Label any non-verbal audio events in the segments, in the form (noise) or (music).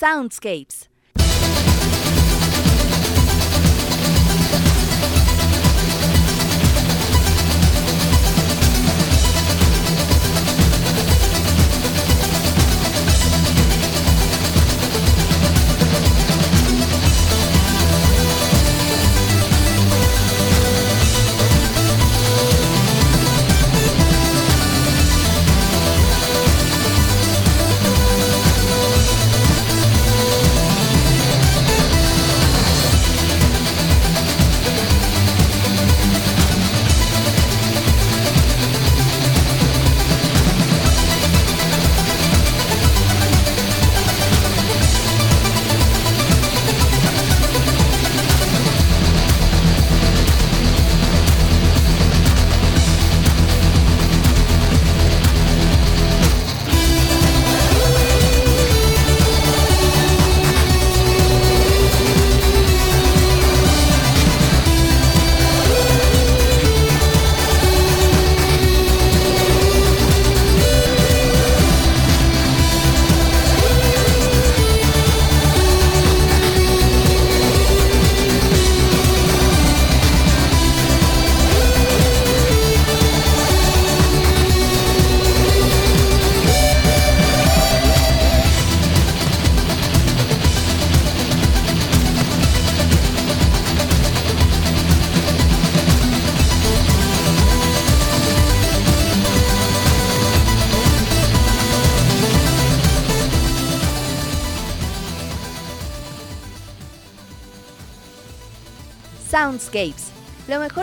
Soundscapes.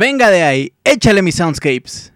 Venga de ahí, échale mis soundscapes.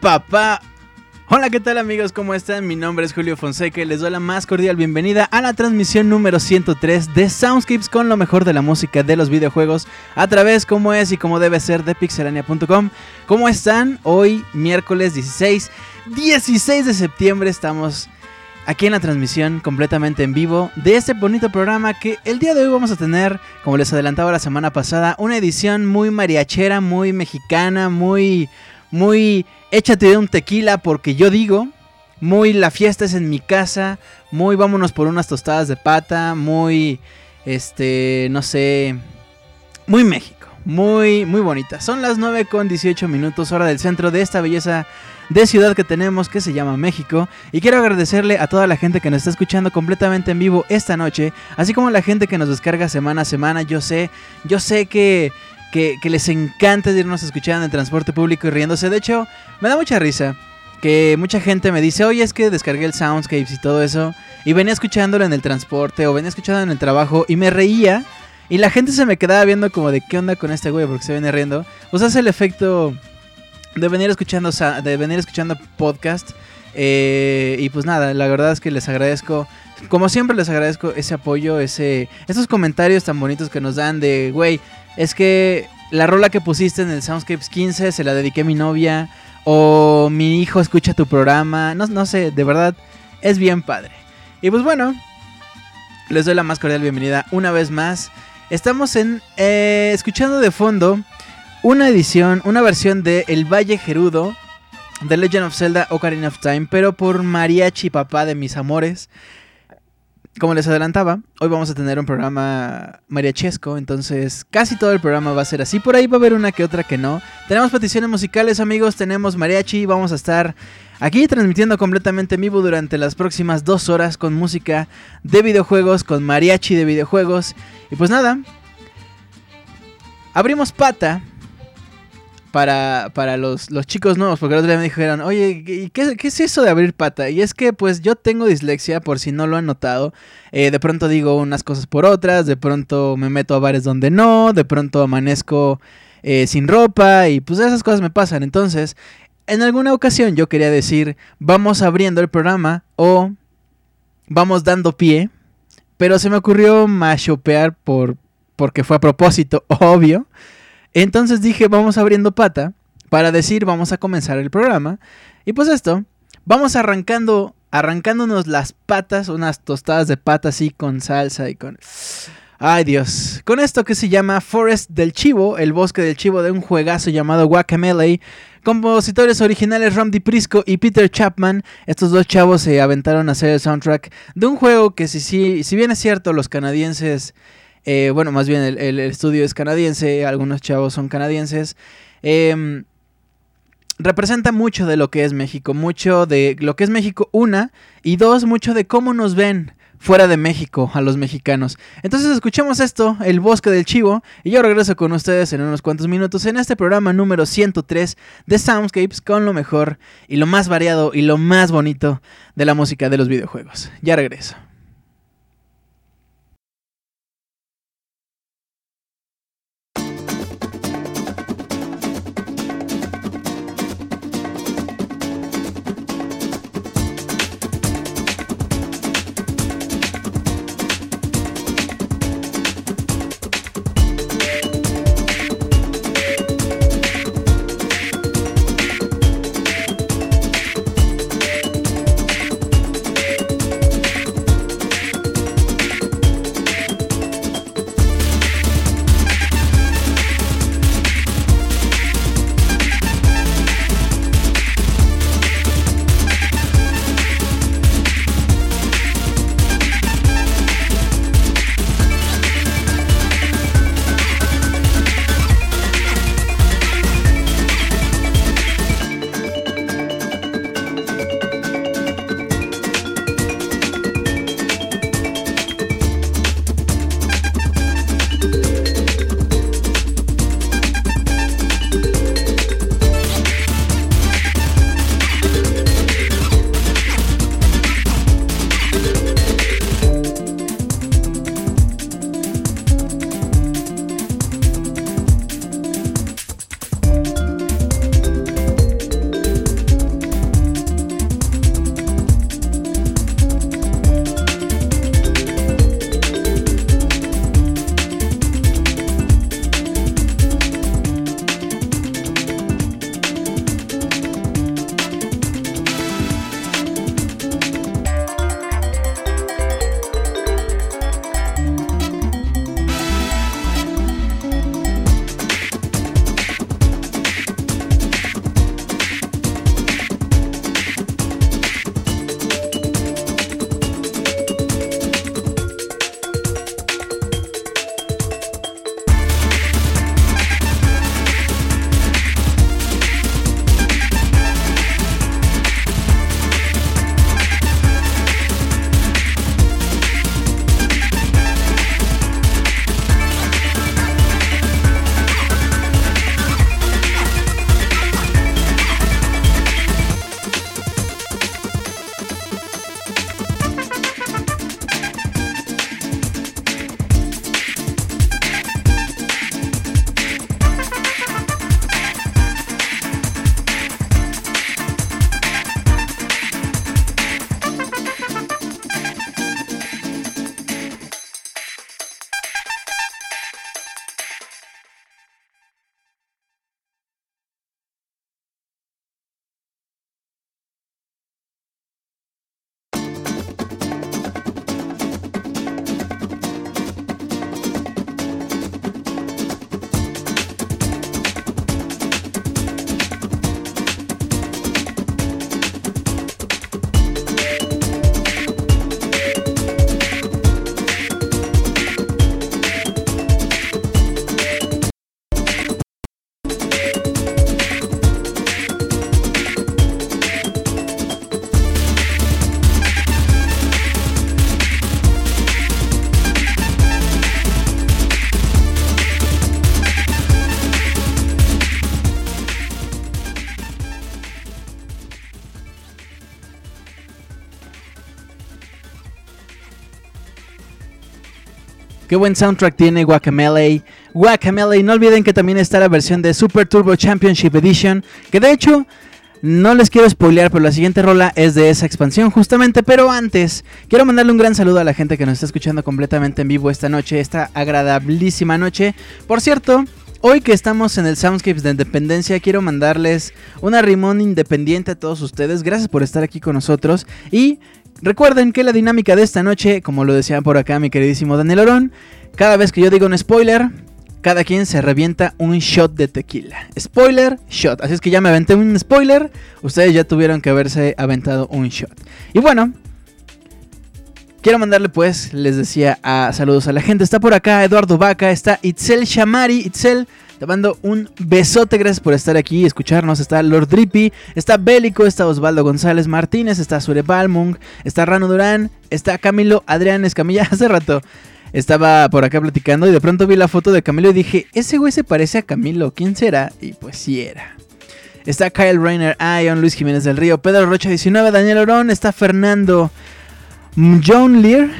Papá! Hola, ¿qué tal amigos? ¿Cómo están? Mi nombre es Julio Fonseca y les doy la más cordial bienvenida a la transmisión número 103 de Soundscapes con lo mejor de la música de los videojuegos a través como es y como debe ser de pixelania.com. ¿Cómo están? Hoy, miércoles 16, 16 de septiembre, estamos aquí en la transmisión completamente en vivo de este bonito programa que el día de hoy vamos a tener, como les adelantaba la semana pasada, una edición muy mariachera, muy mexicana, muy muy échate de un tequila porque yo digo, muy la fiesta es en mi casa, muy vámonos por unas tostadas de pata, muy este, no sé, muy México, muy muy bonita. Son las 9 con 18 minutos hora del centro de esta belleza de ciudad que tenemos que se llama México y quiero agradecerle a toda la gente que nos está escuchando completamente en vivo esta noche, así como a la gente que nos descarga semana a semana. Yo sé, yo sé que que, les encanta irnos escuchando en transporte público y riéndose. De hecho, me da mucha risa que mucha gente me dice, oye, es que descargué el Soundscapes y todo eso, y venía escuchándolo en el transporte o venía escuchándolo en el trabajo y me reía. Y la gente se me quedaba viendo como de qué onda con este güey porque se viene riendo. Pues hace el efecto de venir escuchando, de venir escuchando podcast. Eh, y pues nada, la verdad es que les agradezco. Como siempre les agradezco ese apoyo, ese, esos comentarios tan bonitos que nos dan de, güey, es que la rola que pusiste en el Soundscapes 15 se la dediqué a mi novia. O mi hijo escucha tu programa. No, no sé, de verdad, es bien padre. Y pues bueno, les doy la más cordial bienvenida una vez más. Estamos en eh, escuchando de fondo una edición, una versión de El Valle Gerudo The Legend of Zelda Ocarina of Time, pero por Mariachi Papá de mis amores. Como les adelantaba, hoy vamos a tener un programa mariachesco, entonces casi todo el programa va a ser así. Por ahí va a haber una que otra que no. Tenemos peticiones musicales, amigos, tenemos mariachi, vamos a estar aquí transmitiendo completamente en vivo durante las próximas dos horas con música de videojuegos, con mariachi de videojuegos. Y pues nada, abrimos pata para, para los, los, chicos nuevos, porque el otro día me dijeron, oye, ¿qué, ¿qué, es eso de abrir pata? Y es que pues yo tengo dislexia, por si no lo han notado, eh, de pronto digo unas cosas por otras, de pronto me meto a bares donde no, de pronto amanezco eh, sin ropa y pues esas cosas me pasan. Entonces, en alguna ocasión yo quería decir, vamos abriendo el programa o vamos dando pie, pero se me ocurrió machopear por, porque fue a propósito, (laughs) obvio. Entonces dije, vamos abriendo pata para decir, vamos a comenzar el programa. Y pues esto, vamos arrancando, arrancándonos las patas, unas tostadas de pata así con salsa y con... Ay Dios, con esto que se llama Forest del Chivo, el bosque del chivo de un juegazo llamado Guacamele, compositores originales Ram Prisco y Peter Chapman, estos dos chavos se aventaron a hacer el soundtrack de un juego que si, si, si bien es cierto los canadienses eh, bueno, más bien el, estudio es canadiense, algunos chavos son canadienses. Em, representa mucho de lo que es México, mucho de lo que es México, una, y dos, mucho de cómo nos ven fuera de México a los mexicanos. Entonces escuchemos esto, El Bosque del Chivo, y yo regreso con ustedes en unos cuantos minutos en este programa número 103 de Soundscapes con lo mejor y lo más variado y lo más bonito de la música de los videojuegos. Ya regreso. Buen soundtrack tiene Guacamele. Guacamele, no olviden que también está la versión de Super Turbo Championship Edition, que de hecho no les quiero spoilear, pero la siguiente rola es de esa expansión justamente. Pero antes, quiero mandarle un gran saludo a la gente que nos está escuchando completamente en vivo esta noche, esta agradabilísima noche. Por cierto, hoy que estamos en el Soundscapes de Independencia, quiero mandarles una rimón independiente a todos ustedes. Gracias por estar aquí con nosotros. Y recuerden que la dinámica de esta noche, como lo decía por acá mi queridísimo Daniel Orón, cada vez que yo digo un spoiler, cada quien se revienta un shot de tequila. Spoiler, shot. Así es que ya me aventé un spoiler. Ustedes ya tuvieron que haberse aventado un shot. Y bueno, quiero mandarle pues, les decía, a saludos a la gente. Está por acá Eduardo Vaca, está Itzel Shamari. Itzel, te mando un besote, gracias por estar aquí y escucharnos. Está Lord Drippy, está Bélico, está Osvaldo González Martínez, está Sure Balmung, está Rano Durán, está Camilo Adrián Escamilla. (laughs) Hace rato estaba por acá platicando y de pronto vi la foto de Camilo y dije, ese güey se parece a Camilo, ¿quién será? Y pues sí era. Está Kyle Rainer, Ion, Luis Jiménez del Río, Pedro Rocha 19, Daniel Orón, está Fernando John Lear,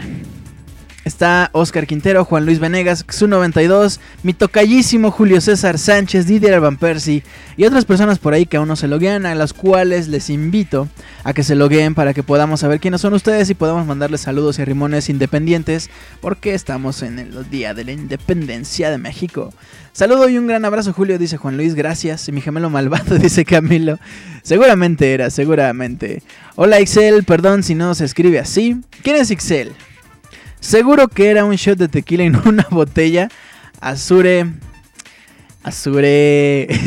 Está Oscar Quintero, Juan Luis Venegas, Xu92, mi tocallísimo Julio César Sánchez, Didier Van Persie y otras personas por ahí que aún no se loguean, a las cuales les invito a que se logueen para que podamos saber quiénes son ustedes y podamos mandarles saludos y rimones independientes porque estamos en el Día de la Independencia de México. Saludo y un gran abrazo Julio, dice Juan Luis, gracias. Y mi gemelo malvado, (laughs) dice Camilo. Seguramente era, seguramente. Hola Ixel, perdón si no se escribe así. ¿Quién es Ixel? Seguro que era un shot de tequila en (laughs) una botella. Azure. Azure. (laughs)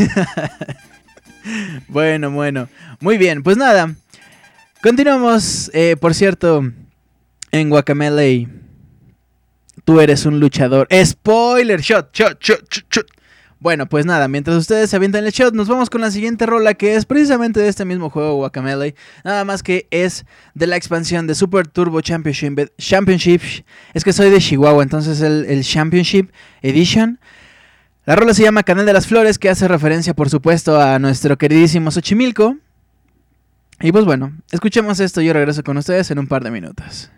bueno, bueno. Muy bien, pues nada. Continuamos. Eh, por cierto, en Guacamele. Tú eres un luchador. Spoiler, shot, shot, shot, shot, shot. Bueno, pues nada, mientras ustedes se avientan el shot, nos vamos con la siguiente rola que es precisamente de este mismo juego, Guacamele. Nada más que es de la expansión de Super Turbo Championship. Es que soy de Chihuahua, entonces el, el Championship Edition. La rola se llama Canal de las Flores, que hace referencia, por supuesto, a nuestro queridísimo Xochimilco. Y pues bueno, escuchemos esto y yo regreso con ustedes en un par de minutos.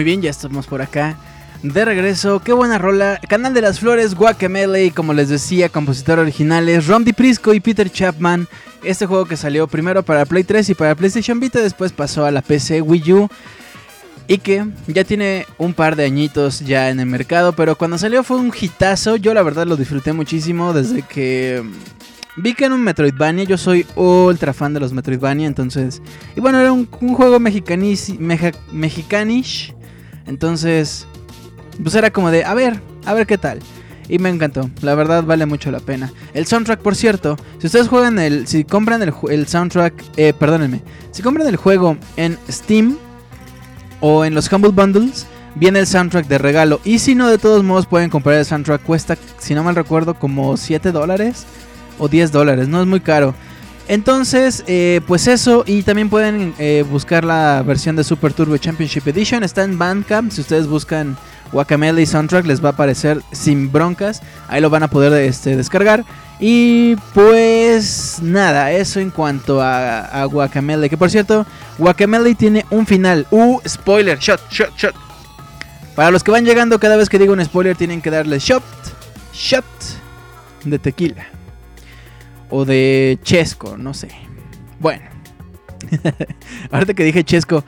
Muy bien, ya estamos por acá. De regreso, qué buena rola. Canal de las Flores, Guacamele, como les decía, compositor originales, Rom Prisco y Peter Chapman. Este juego que salió primero para Play 3 y para PlayStation Vita, después pasó a la PC Wii U. Y que ya tiene un par de añitos ya en el mercado, pero cuando salió fue un hitazo. Yo la verdad lo disfruté muchísimo desde que vi que en un Metroidvania. Yo soy ultra fan de los Metroidvania, entonces. Y bueno, era un, juego mexicanish. Entonces, pues era como de, a ver, a ver qué tal. Y me encantó, la verdad vale mucho la pena. El soundtrack, por cierto, si ustedes juegan el, si compran el, el soundtrack, eh, perdónenme, si compran el juego en Steam o en los Humble Bundles, viene el soundtrack de regalo. Y si no, de todos modos pueden comprar el soundtrack, cuesta, si no mal recuerdo, como 7 dólares o 10 dólares, no es muy caro. Entonces, eh, pues eso, y también pueden eh, buscar la versión de Super Turbo Championship Edition, está en Bandcamp, si ustedes buscan Guacamele Soundtrack les va a aparecer sin broncas, ahí lo van a poder este, descargar. Y pues nada, eso en cuanto a, a Guacamele, que por cierto, Guacamele tiene un final, uh, spoiler, shot, shot, shot. Para los que van llegando, cada vez que digo un spoiler tienen que darle shot, shot de tequila o de Chesco, no sé. Bueno, (laughs) ahorita que dije Chesco,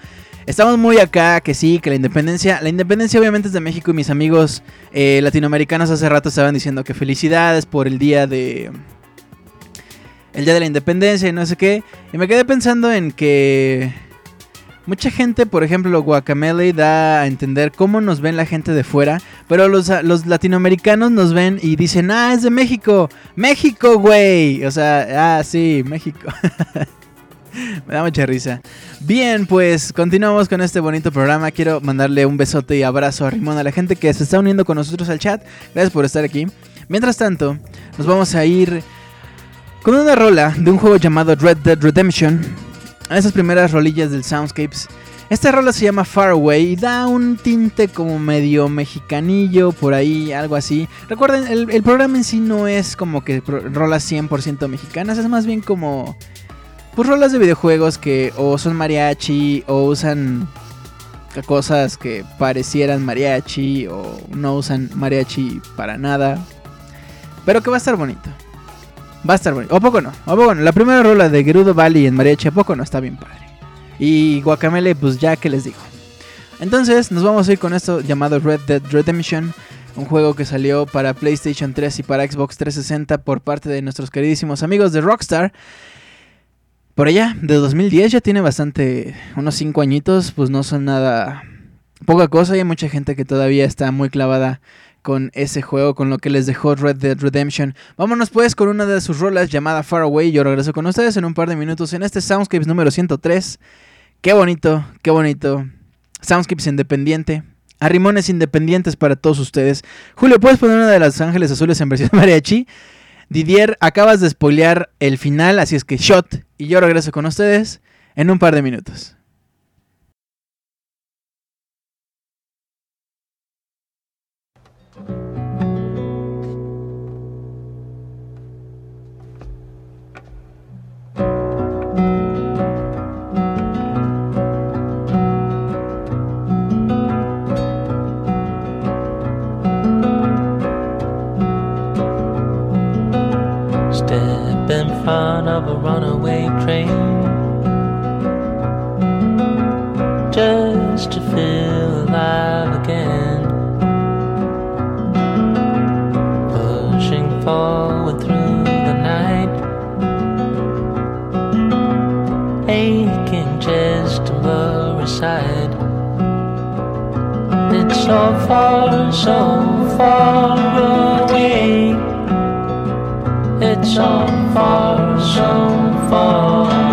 estamos muy acá, que sí, que la independencia, la independencia obviamente es de México y mis amigos eh, latinoamericanos hace rato estaban diciendo que felicidades por el día de... El día de la independencia y no sé qué. Y me quedé pensando en que Mucha gente, por ejemplo, Guacamele da a entender cómo nos ven la gente de fuera, pero los, los latinoamericanos nos ven y dicen, ah, es de México, México, güey. O sea, ah, sí, México. (laughs) Me da mucha risa. Bien, pues continuamos con este bonito programa. Quiero mandarle un besote y abrazo a Rimón, a la gente que se está uniendo con nosotros al chat. Gracias por estar aquí. Mientras tanto, nos vamos a ir con una rola de un juego llamado Red Dead Redemption a esas primeras rolillas del Soundscapes. Esta rola se llama Far Away y da un tinte como medio mexicanillo, por ahí, algo así. Recuerden, el, programa en sí no es como que rolas 100% mexicanas, es más bien como pues rolas de videojuegos que o son mariachi o usan cosas que parecieran mariachi o no usan mariachi para nada. Pero que va a estar bonito. Va a estar bonito. ¿O poco no? ¿O poco no? La primera rola de Gerudo Valley en mariachi, ¿a poco no? Está bien padre. Y Guacamele, pues ya que les digo. Entonces, nos vamos a ir con esto llamado Red Dead Redemption. Un juego que salió para PlayStation 3 y para Xbox 360 por parte de nuestros queridísimos amigos de Rockstar. Por allá, de 2010 ya tiene bastante, unos 5 añitos, pues no son nada, poca cosa. Y hay mucha gente que todavía está muy clavada con ese juego, con lo que les dejó Red Dead Redemption. Vámonos pues con una de sus rolas llamada Far Away. Yo regreso con ustedes en un par de minutos en este Soundscapes número 103. Qué bonito, qué bonito. Soundscapes independiente. Arrimones independientes para todos ustedes. Julio, ¿puedes poner una de Los Ángeles Azules en versión (laughs) mariachi? Didier, acabas de spoilear el final, así es que shot. Y yo regreso con ustedes en un par de minutos. Front of a runaway train just to feel alive again. Pushing forward through the night, aching just to blur aside. It's so far, so far away. So far, so far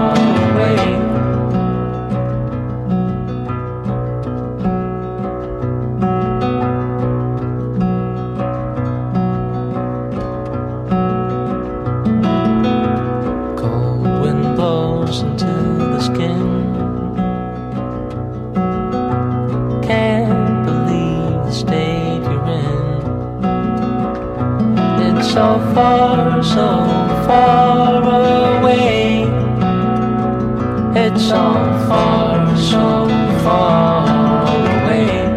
so far, so far away.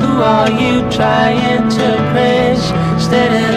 Who are you trying to praise? Steady.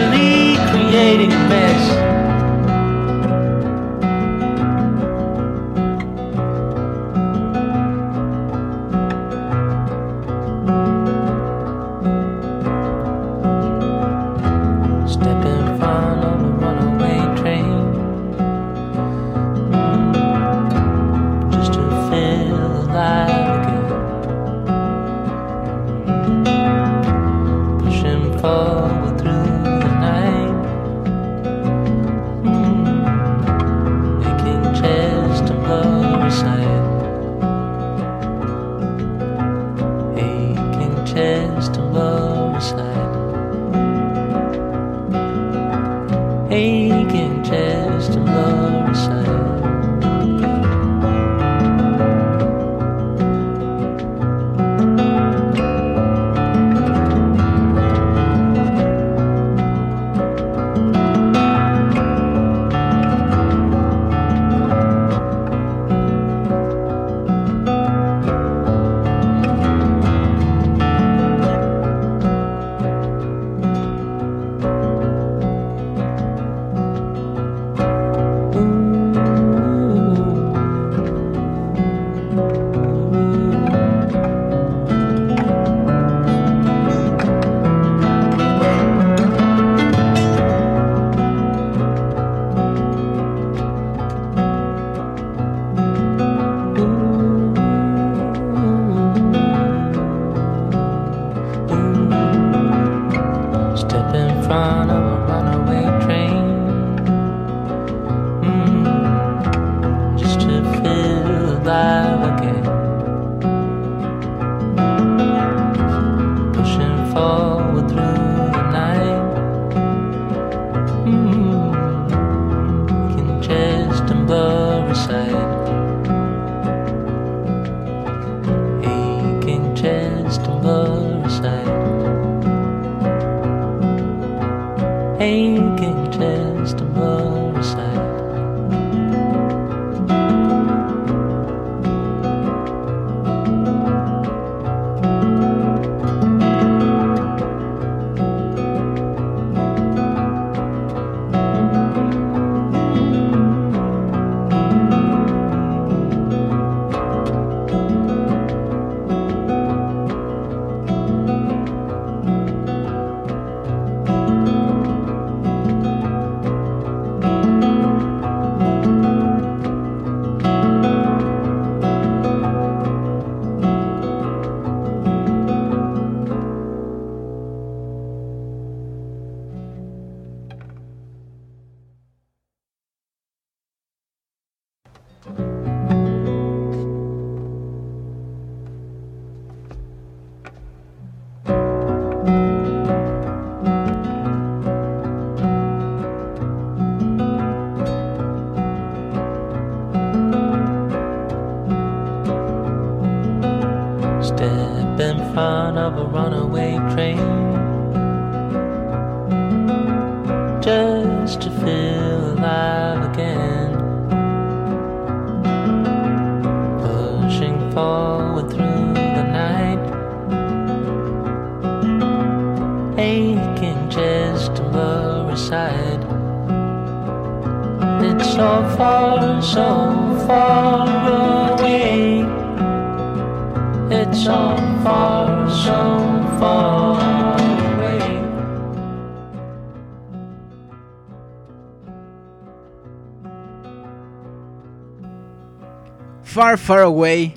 Far Away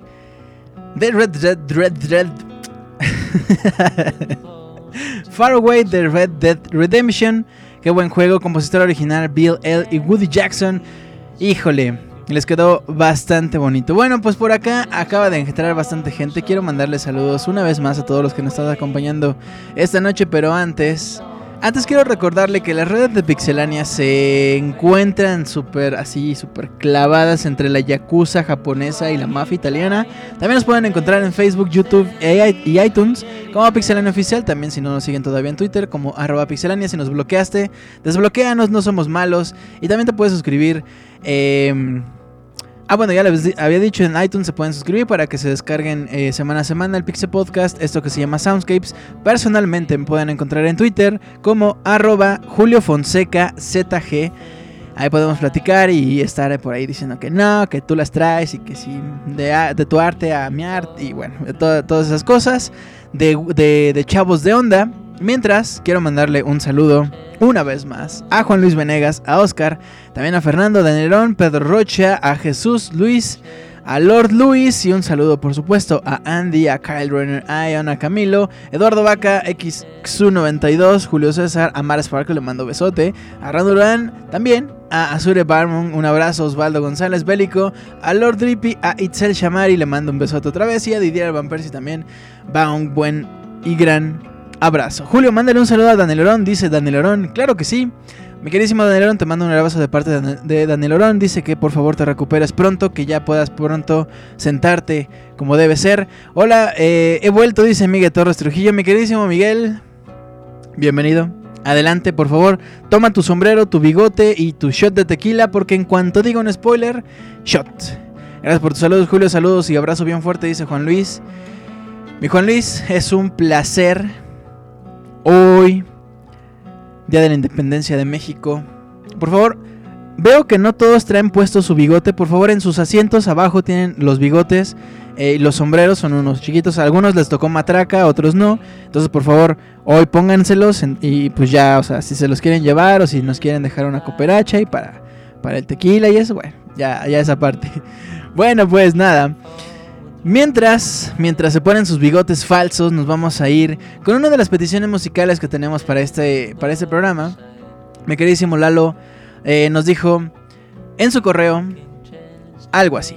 The Red Red Red Red (laughs) Far Away The Red Dead Redemption. Qué buen juego, compositor original Bill L. y Woody Jackson. Híjole, les quedó bastante bonito. Bueno, pues por acá acaba de entrar bastante gente. Quiero mandarles saludos una vez más a todos los que nos están acompañando esta noche, pero antes antes quiero recordarle que las redes de Pixelania se encuentran súper así, súper clavadas entre la yakuza japonesa y la mafia italiana. También nos pueden encontrar en Facebook, YouTube y iTunes como Pixelania Oficial. También si no nos siguen todavía en Twitter como arroba Pixelania. Si nos bloqueaste, desbloqueanos, no somos malos. Y también te puedes suscribir. Eh, Ah, bueno, ya les había dicho en iTunes se pueden suscribir para que se descarguen eh, semana a semana el Pixel Podcast, esto que se llama Soundscapes. Personalmente me pueden encontrar en Twitter como arroba Julio Fonseca ZG. Ahí podemos platicar y estar por ahí diciendo que no, que tú las traes y que sí, de, tu arte a mi arte y bueno, de to- todas esas cosas de chavos de onda. Mientras, quiero mandarle un saludo una vez más a Juan Luis Venegas, a Oscar, también a Fernando Danielón, Pedro Rocha, a Jesús Luis, a Lord Luis y un saludo por supuesto a Andy, a Kyle Renner, a Ion, a Camilo, Eduardo Vaca, XXU92, Julio César, a Mara Sparkle, le mando besote, a Randurán también, a Azure Barmon, un abrazo, Osvaldo González Bélico, a Lord Drippy, a Itzel Shamari, le mando un besote otra vez y a Didier Van Persie también va un buen y gran abrazo. Julio, mándale un saludo a Daniel Orón, dice Daniel Orón, claro que sí. Mi queridísimo Daniel Orón, te mando un abrazo de parte de Dan- de Daniel Orón. Dice que por favor te recuperes pronto, que ya puedas pronto sentarte como debe ser. Hola, eh, he vuelto, dice Miguel Torres Trujillo. Mi queridísimo Miguel, bienvenido. Adelante, por favor, toma tu sombrero, tu bigote y tu shot de tequila, porque en cuanto diga un spoiler, shot. Gracias por tus saludos, Julio. Saludos y abrazo bien fuerte, dice Juan Luis. Mi Juan Luis, es un placer hoy, Día de la Independencia de México. Por favor, veo que no todos traen puesto su bigote. Por favor, en sus asientos abajo tienen los bigotes. eh, y los sombreros son unos chiquitos. Algunos les tocó matraca, otros no. Entonces, por favor, hoy pónganselos. y pues ya, o sea, si se los quieren llevar o si nos quieren dejar una cooperacha y para, para el tequila y eso, bueno, ya, ya esa parte. (laughs) Bueno, pues nada. Mientras, mientras se ponen sus bigotes falsos, nos vamos a ir con una de las peticiones musicales que tenemos para este, para este programa. Mi queridísimo Lalo eh, nos dijo en su correo algo así.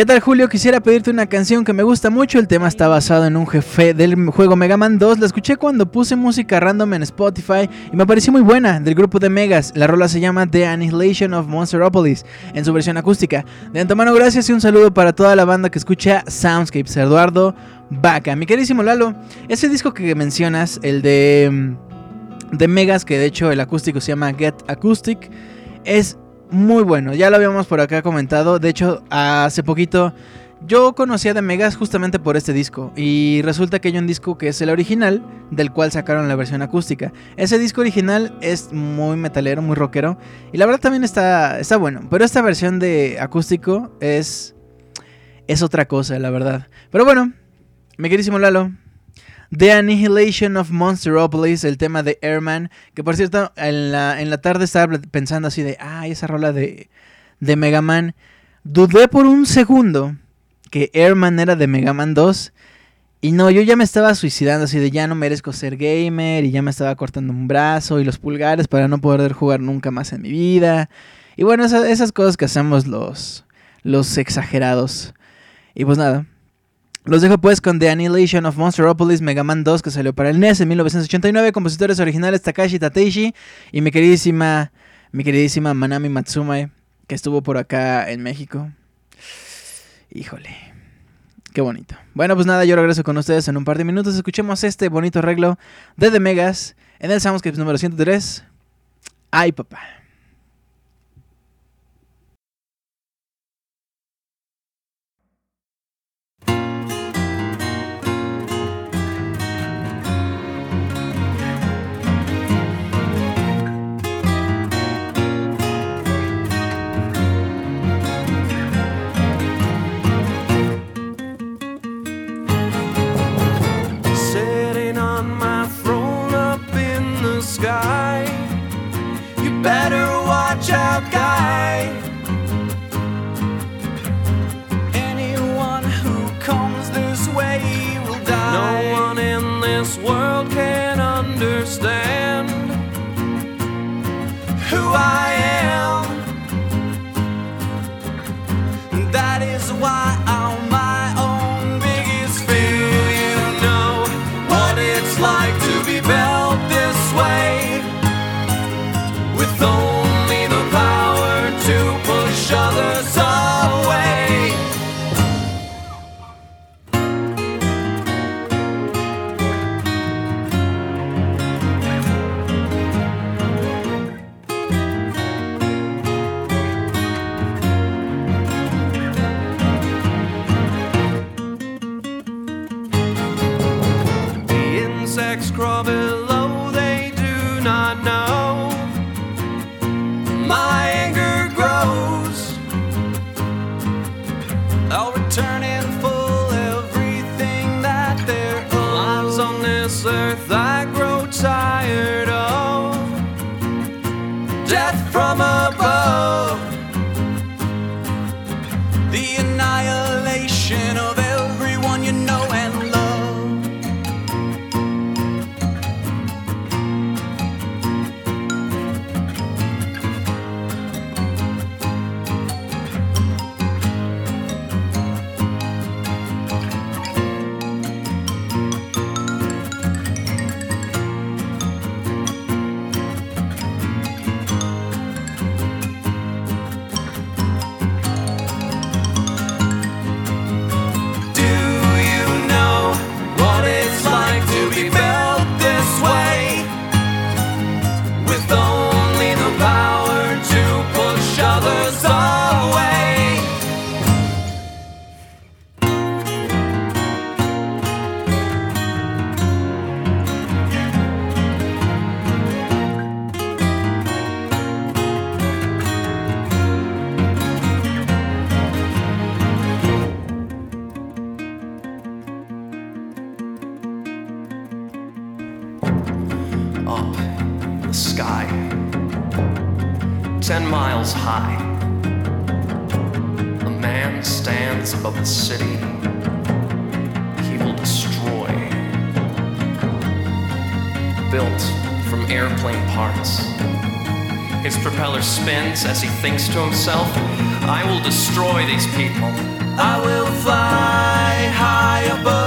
¿Qué tal Julio? Quisiera pedirte una canción que me gusta mucho. El tema está basado en un jefe del juego Mega Man 2. La escuché cuando puse música random en Spotify y me pareció muy buena. Del grupo de Megas. La rola se llama The Annihilation of Monsteropolis en su versión acústica. De antemano, gracias y un saludo para toda la banda que escucha Soundscapes. Eduardo Vaca. Mi queridísimo Lalo, ese disco que mencionas, el de, mm, de Megas, que de hecho el acústico se llama Get Acoustic, es muy bueno. Ya lo habíamos por acá comentado. De hecho, hace poquito yo conocía de Megas justamente por este disco. Y resulta que hay un disco que es el original, del cual sacaron la versión acústica. Ese disco original es muy metalero, muy rockero. Y la verdad también está, está bueno. Pero esta versión de acústico es. Es otra cosa, la verdad. Pero bueno, mi queridísimo Lalo. The Annihilation of Monsteropolis, el tema de Airman. Que por cierto, en la, en la tarde estaba pensando así de. Ah, esa rola de, de Mega Man. Dudé por un segundo que Airman era de Mega Man 2. Y no, yo ya me estaba suicidando así de ya no merezco ser gamer y ya me estaba cortando un brazo y los pulgares para no poder jugar nunca más en mi vida. Y bueno, esa- esas cosas que hacemos los, los exagerados. Y pues nada. Los dejo pues con The Annihilation of Monsteropolis Mega Man 2 que salió para el NES en 1989. Compositores originales Takashi Tateishi y mi queridísima, mi queridísima Manami Matsume que estuvo por acá en México. Híjole. Qué bonito. Bueno, pues nada, yo regreso con ustedes en un par de minutos. Escuchemos este bonito arreglo de The Megas en el Soundscapes número 103. Ay, papá. Above the city he will destroy. Built from airplane parts. His propeller spins as he thinks to himself, I will destroy these people. I will fly high above.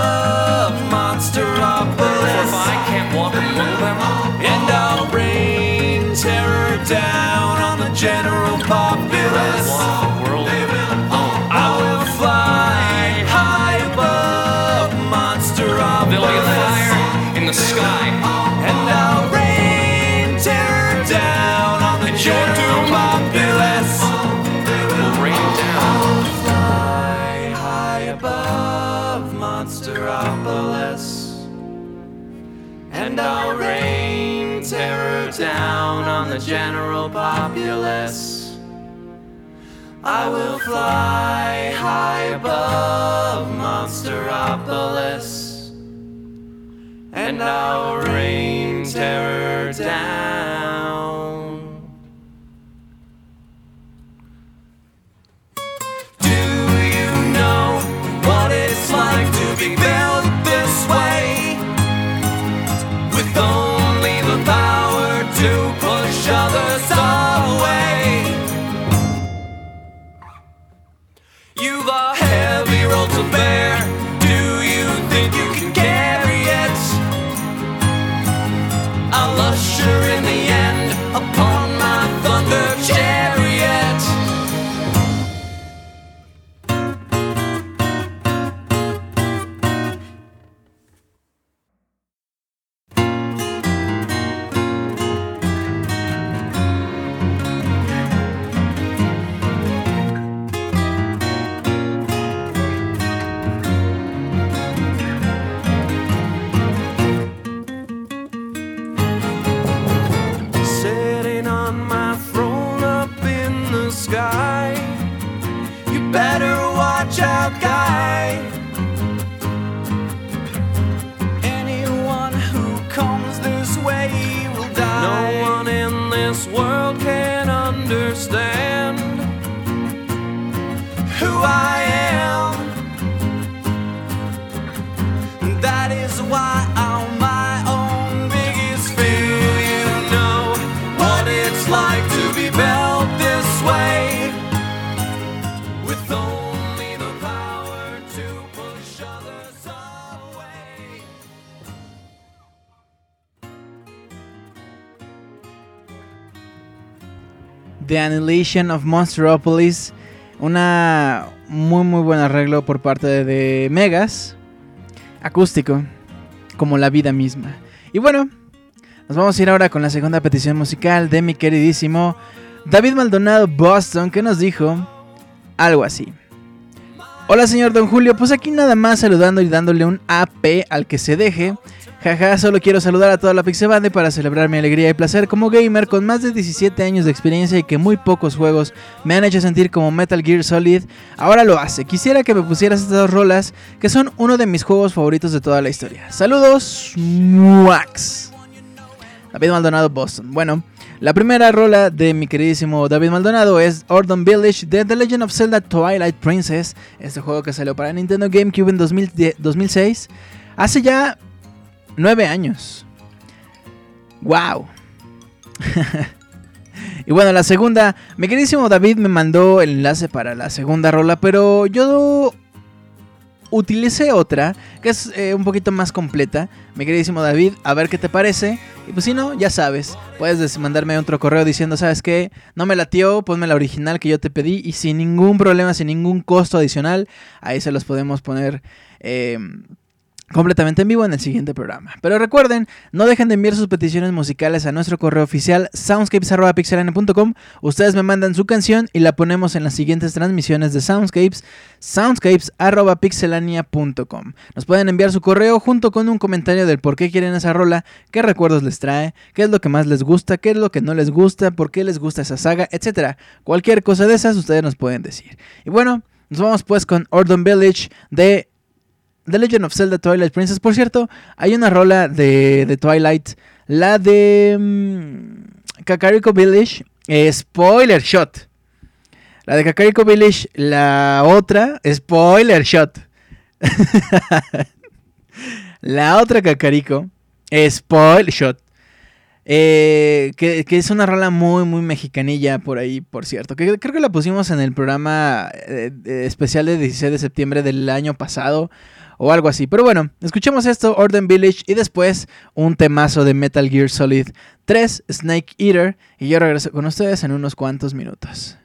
the general populace. I will fly high above Monsteropolis, and I'll rain terror down. The Annihilation of Monsteropolis. Una muy muy buen arreglo por parte de Megas. Acústico. Como la vida misma. Y bueno, nos vamos a ir ahora con la segunda petición musical de mi queridísimo David Maldonado Boston, que nos dijo algo así. Hola señor Don Julio, pues aquí nada más saludando y dándole un AP al que se deje Jaja, solo quiero saludar a toda la Pixebande para celebrar mi alegría y placer como gamer con más de 17 años de experiencia y que muy pocos juegos me han hecho sentir como Metal Gear Solid. Ahora lo hace. Quisiera que me pusieras estas dos rolas que son uno de mis juegos favoritos de toda la historia. Saludos, Wax. David Maldonado, Boston. Bueno, la primera rola de mi queridísimo David Maldonado es Ordon Village de The Legend of Zelda Twilight Princess. Este juego que salió para Nintendo GameCube en 2010 2006. Hace ya 9 años. ¡Wow! (laughs) y bueno, la segunda, mi queridísimo David me mandó el enlace para la segunda rola, pero yo utilicé otra que es eh, un poquito más completa. Mi queridísimo David, a ver qué te parece. Y pues si no, ya sabes, puedes des- mandarme otro correo diciendo, ¿sabes qué? No me latió, ponme la original que yo te pedí y sin ningún problema, sin ningún costo adicional, ahí se los podemos poner. eh, completamente en vivo en el siguiente programa. Pero recuerden, no dejen de enviar sus peticiones musicales a nuestro correo oficial soundscapes.pixelania.com. Ustedes me mandan su canción y la ponemos en las siguientes transmisiones de Soundscapes, soundscapes.pixelania.com. Nos pueden enviar su correo junto con un comentario del por qué quieren esa rola, qué recuerdos les trae, qué es lo que más les gusta, qué es lo que no les gusta, por qué les gusta esa saga, etc. Cualquier cosa de esas ustedes nos pueden decir. Y bueno, nos vamos pues con Ordon Village de The Legend of Zelda Twilight Princess. Por cierto, hay una rola de, de Twilight, la de mm, Kakariko Village. eh, spoiler shot. La de Kakariko Village, la otra, spoiler shot. (laughs) la otra Kakariko, spoiler shot. Eh, que, que es una rola muy, muy mexicanilla por ahí, por cierto. Que creo que la pusimos en el programa eh, especial de 16 de septiembre del año pasado o algo así. Pero bueno, escuchemos esto, Orden Village, y después un temazo de Metal Gear Solid 3, Snake Eater. Y yo regreso con ustedes en unos cuantos minutos.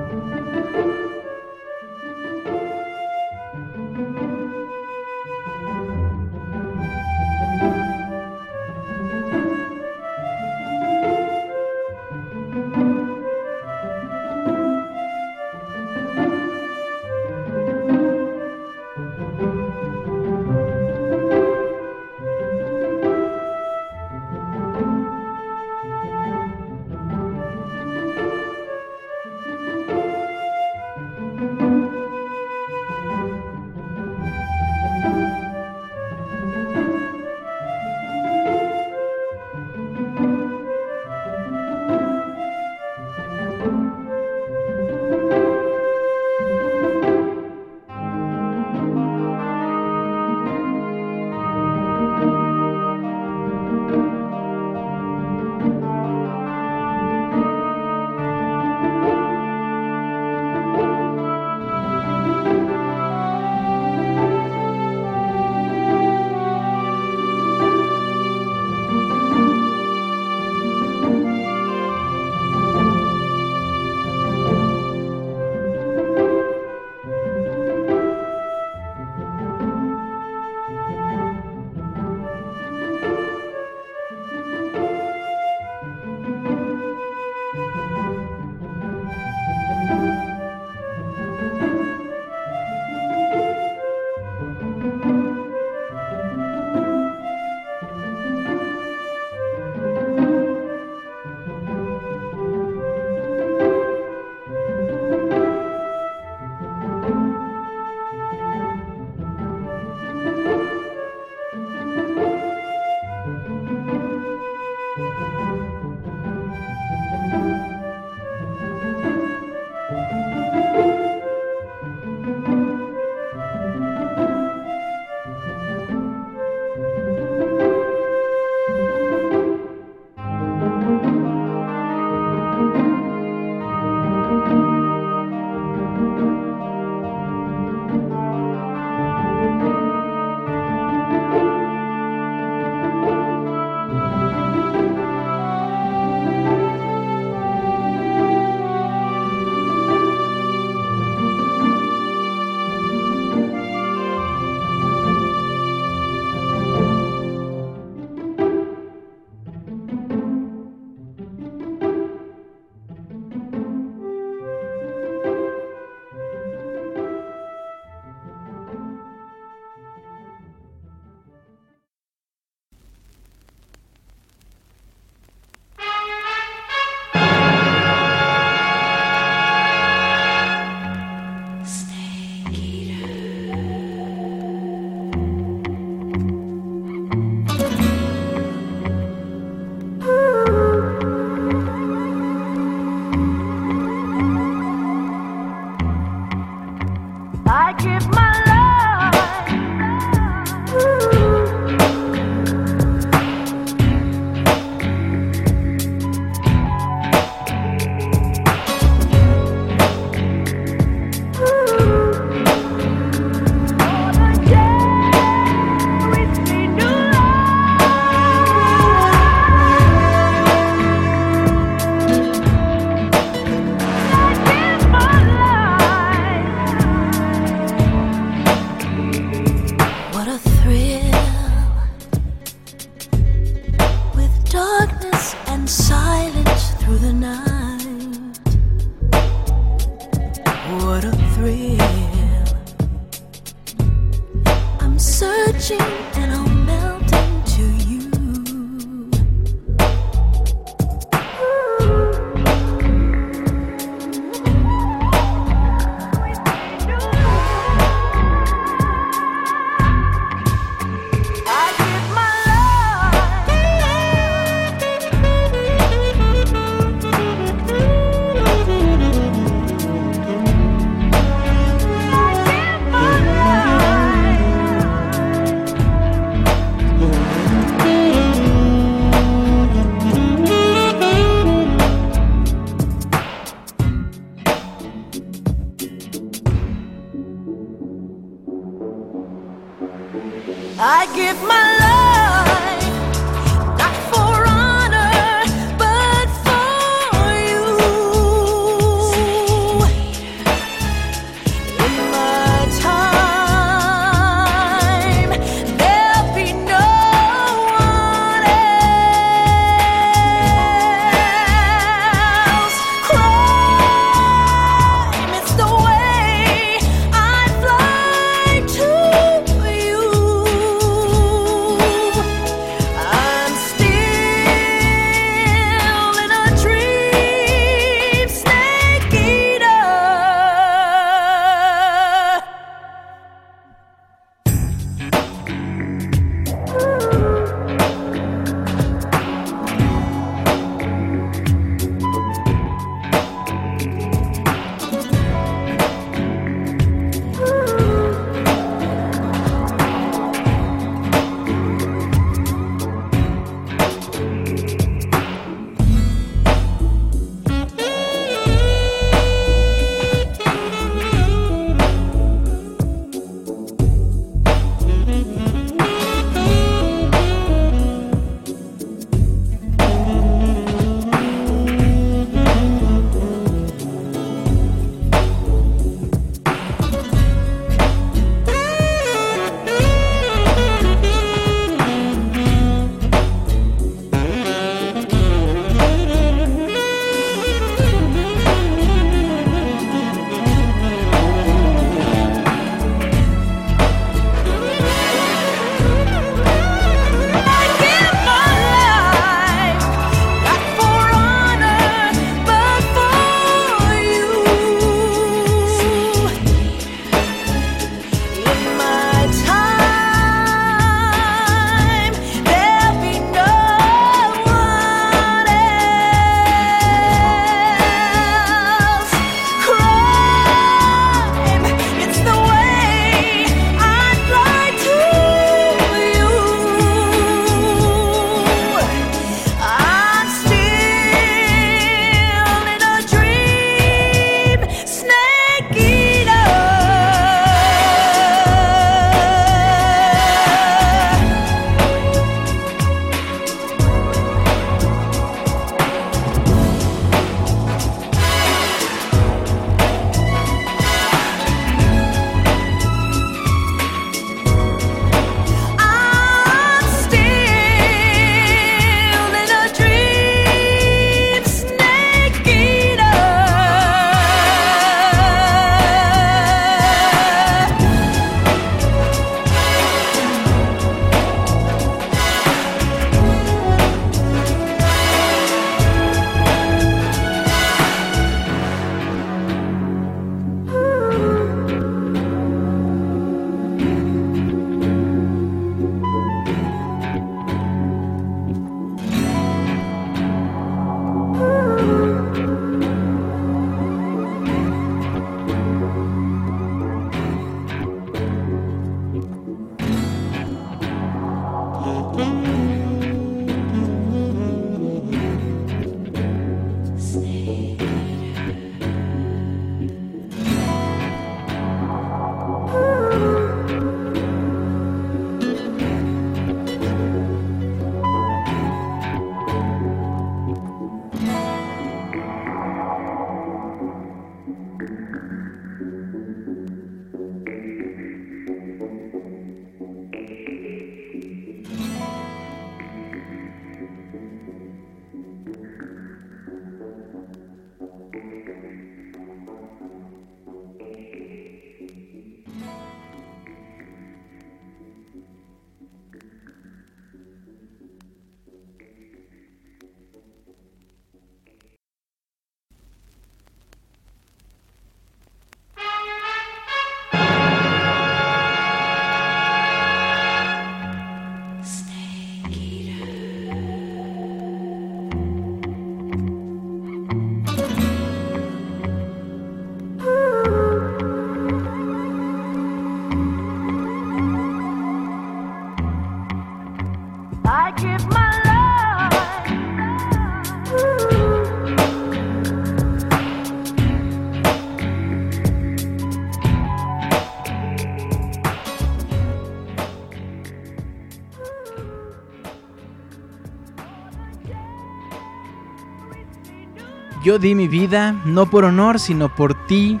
Yo di mi vida, no por honor, sino por ti,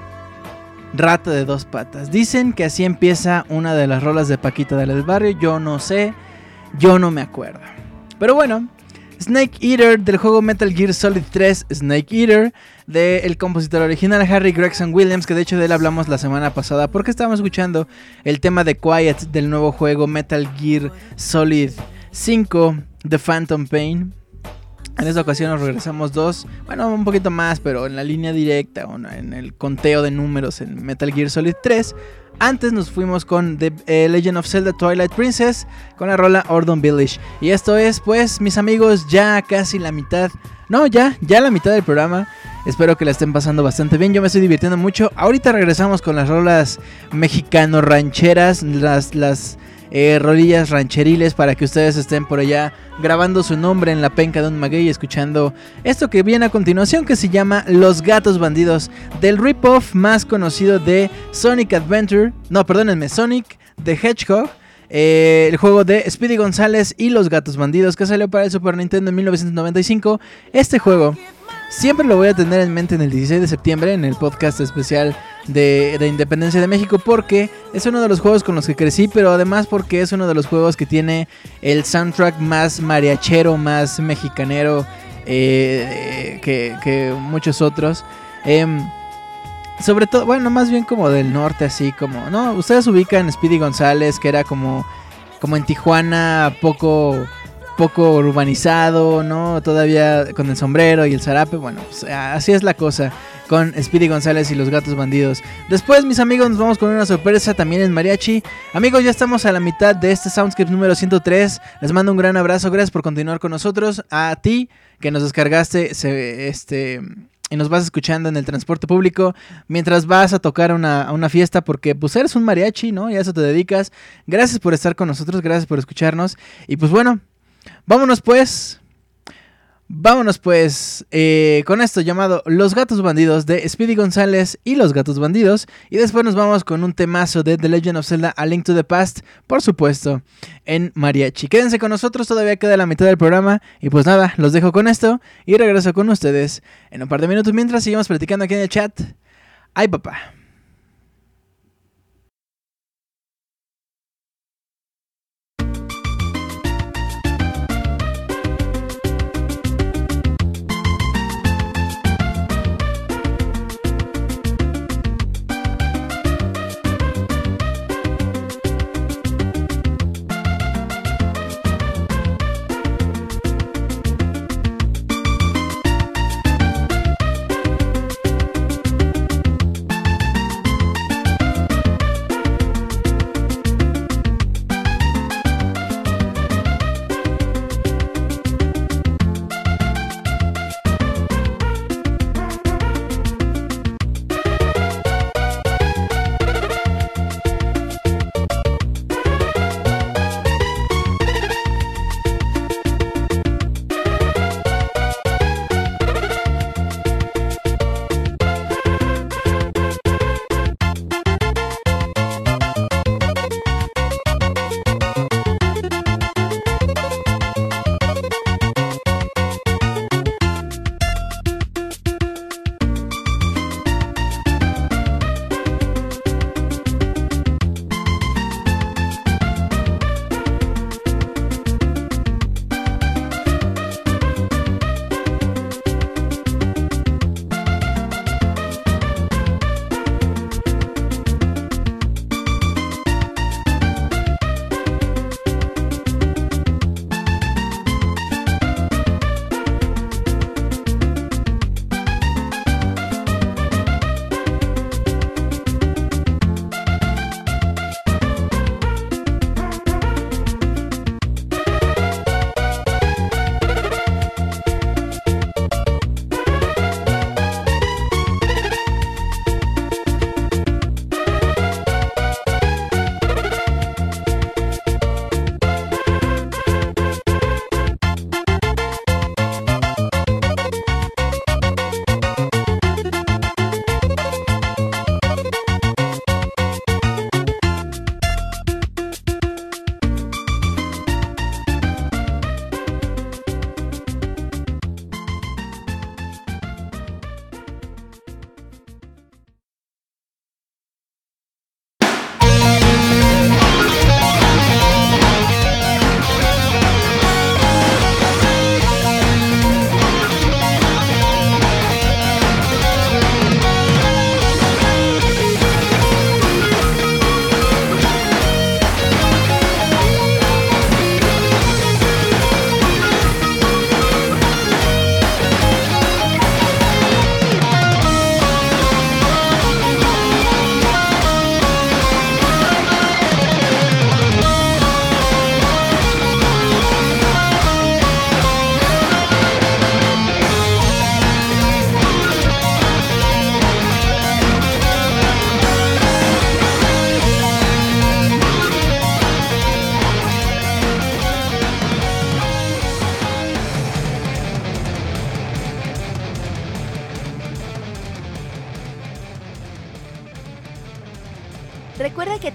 rata de dos patas. Dicen que así empieza una de las rolas de Paquita de del barrio. Yo no sé, yo no me acuerdo. Pero bueno, Snake Eater del juego Metal Gear Solid 3 Snake Eater del compositor original Harry Gregson Williams, que de hecho de él hablamos la semana pasada porque estábamos escuchando el tema de Quiet del nuevo juego Metal Gear Solid 5 The Phantom Pain. En esta ocasión nos regresamos dos, bueno, un poquito más, pero en la línea directa o en el conteo de números en Metal Gear Solid 3. Antes nos fuimos con The eh, Legend of Zelda Twilight Princess con la rola Ordon Village. Y esto es, pues, mis amigos, ya casi la mitad, no, ya, ya la mitad del programa. Espero que la estén pasando bastante bien. Yo me estoy divirtiendo mucho. Ahorita regresamos con las rolas mexicano rancheras, las, las eh, rolillas rancheriles para que ustedes estén por allá grabando su nombre en la penca de un maguey escuchando esto que viene a continuación que se llama Los Gatos Bandidos del rip-off más conocido de Sonic Adventure, no, perdónenme, Sonic the Hedgehog. eh, el juego de Speedy González y los Gatos Bandidos que salió para el Super Nintendo en 1995. Este juego siempre lo voy a tener en mente en el 16 de septiembre en el podcast especial de, de Independencia de México porque es uno de los juegos con los que crecí, pero además porque es uno de los juegos que tiene el soundtrack más mariachero, más mexicanero eh, que, que muchos otros. Em, sobre todo, bueno, más bien como del norte, así como, ¿no? Ustedes ubican Speedy González, que era como, como en Tijuana, poco, poco urbanizado, ¿no? Todavía con el sombrero y el zarape, bueno, pues, así es la cosa con Speedy González y los gatos bandidos. Después, mis amigos, nos vamos con una sorpresa también en mariachi. Amigos, ya estamos a la mitad de este Soundscape número 103. Les mando un gran abrazo, gracias por continuar con nosotros. A ti, que nos descargaste, se, este y nos vas escuchando en el transporte público mientras vas a tocar una, a una fiesta porque pues eres un mariachi, ¿no? Y a eso te dedicas. Gracias por estar con nosotros, gracias por escucharnos. Y pues bueno, vámonos pues. Vámonos pues eh, con esto llamado Los Gatos Bandidos de Speedy González y Los Gatos Bandidos. Y después nos vamos con un temazo de The Legend of Zelda A Link to the Past, por supuesto, en mariachi. Quédense con nosotros, todavía queda la mitad del programa. Y pues nada, los dejo con esto y regreso con ustedes en un par de minutos mientras seguimos platicando aquí en el chat. Ay papá.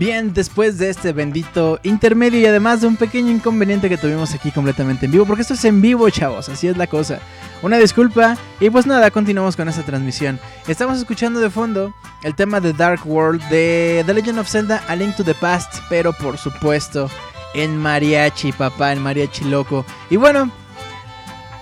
Bien, después de este bendito intermedio y además de un pequeño inconveniente que tuvimos aquí completamente en vivo, porque esto es en vivo, chavos, así es la cosa. Una disculpa y pues nada, continuamos con esta transmisión. Estamos escuchando de fondo el tema de Dark World de The Legend of Zelda A Link to the Past, pero por supuesto en mariachi, papá, en mariachi loco. Y bueno,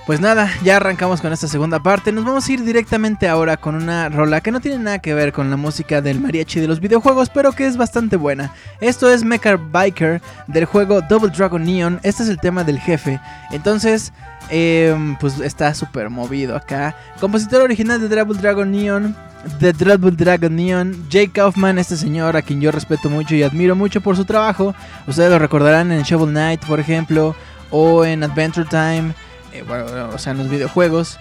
pues nada, ya arrancamos con esta segunda parte. Nos vamos a ir directamente ahora con una rola que no tiene nada que ver con la música del mariachi de los videojuegos, pero que es bastante buena. Esto es Mecha Biker del juego Double Dragon Neon. Este es el tema del jefe. Entonces, eh, pues está súper movido acá. Compositor original de Double Dragon Neon. The Double Dragon Neon, Jake Kaufman, este señor a quien yo respeto mucho y admiro mucho por su trabajo. Ustedes lo recordarán en Shovel Knight, por ejemplo, o en Adventure Time eh, bueno, o sea, en los videojuegos.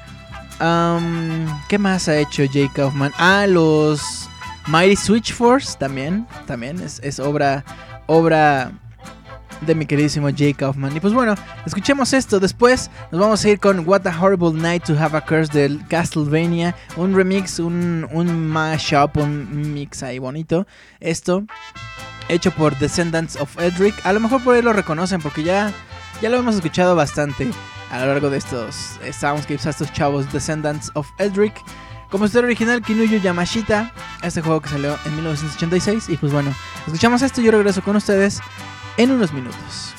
¿Qué más ha hecho Jake Kaufman? Ah, los Mighty Switch Force también. También es, obra, obra de mi queridísimo Jake Kaufman. Y pues bueno, escuchemos esto. Después nos vamos a ir con What a Horrible Night to Have a Curse del Castlevania. Un remix, un, un mashup, un mix ahí bonito. Esto, hecho por Descendants of Edric. A lo mejor por ahí lo reconocen porque ya, ya lo hemos escuchado bastante a lo largo de estos soundscapes a estos chavos Descendants of Edric. Compositor original Kinuyo Yamashita, este juego que salió en 1986. Y pues bueno, escuchamos esto y yo regreso con ustedes en unos minutos.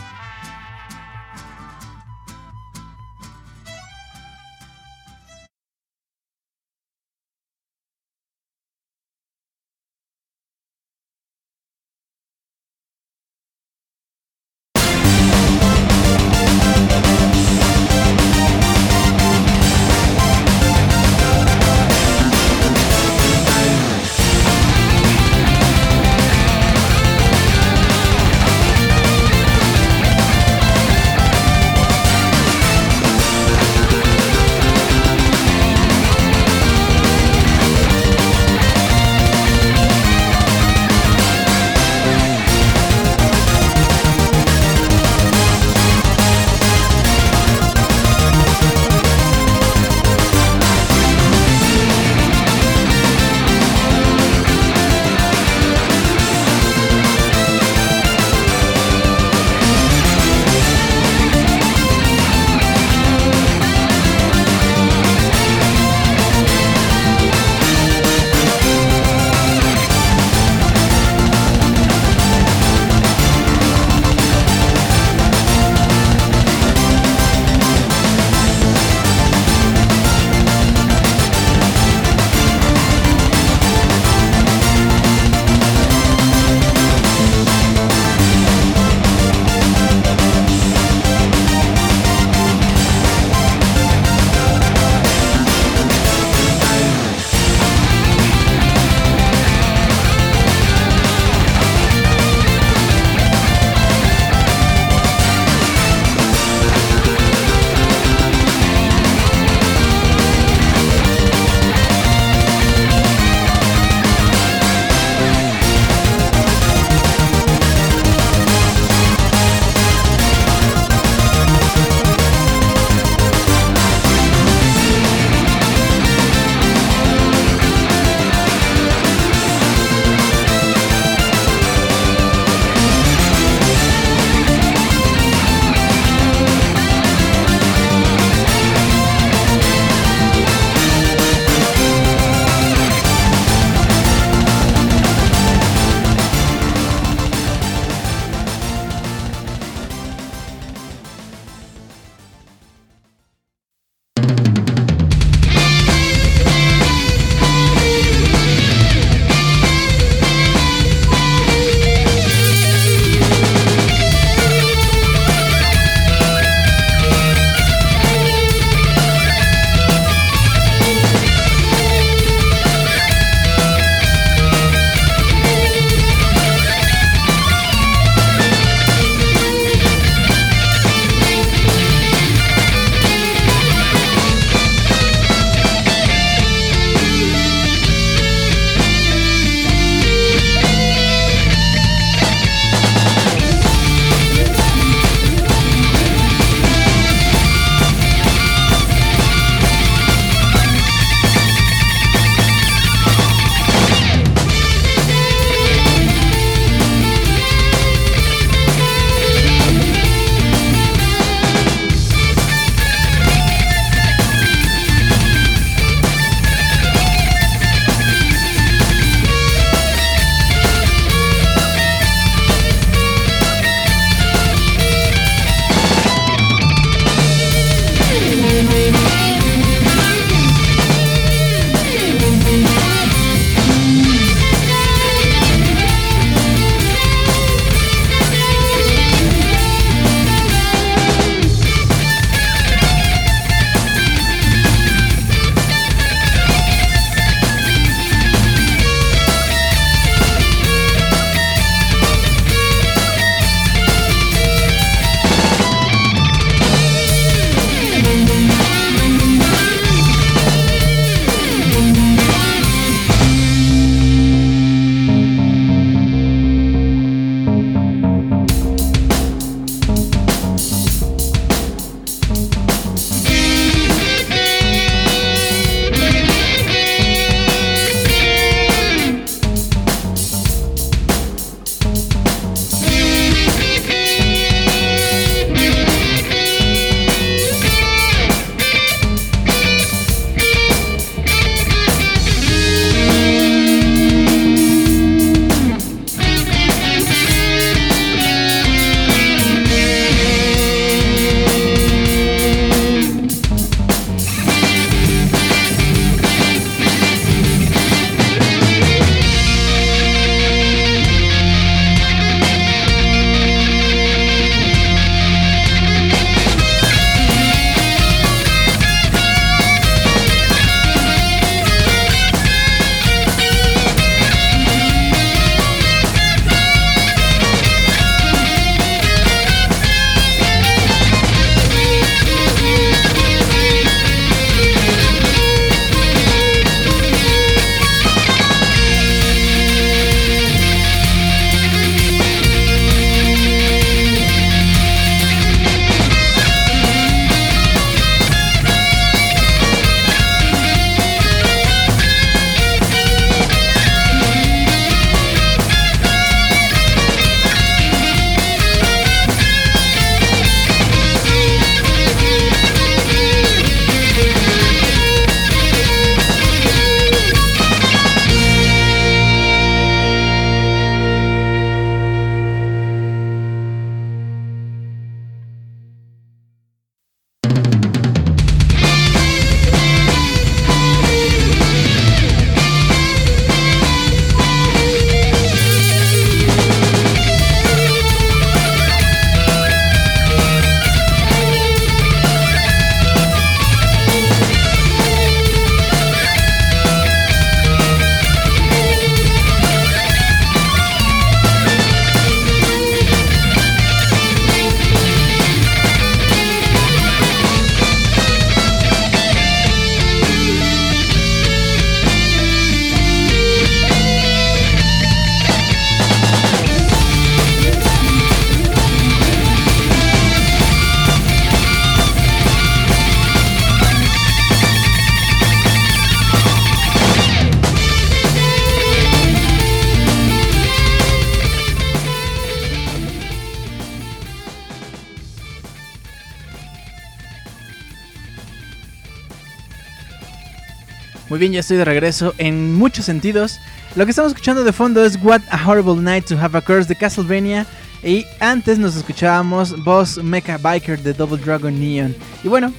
Bien, ya estoy de regreso en muchos sentidos. Lo que estamos escuchando de fondo es What a Horrible Night to Have a Curse de Castlevania. Y antes nos escuchábamos Boss Mecha Biker de Double Dragon Neon. Y bueno,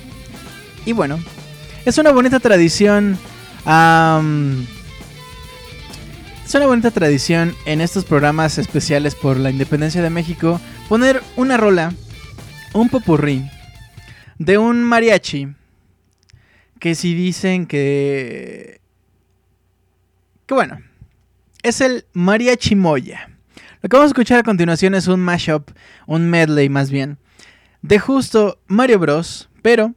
y bueno, es una bonita tradición. es una bonita tradición en estos programas especiales por la independencia de México poner una rola, un popurrí de un mariachi que si dicen que que bueno, es el mariachi moya. Lo que vamos a escuchar a continuación es un mashup, un medley más bien, de justo Mario Bros, pero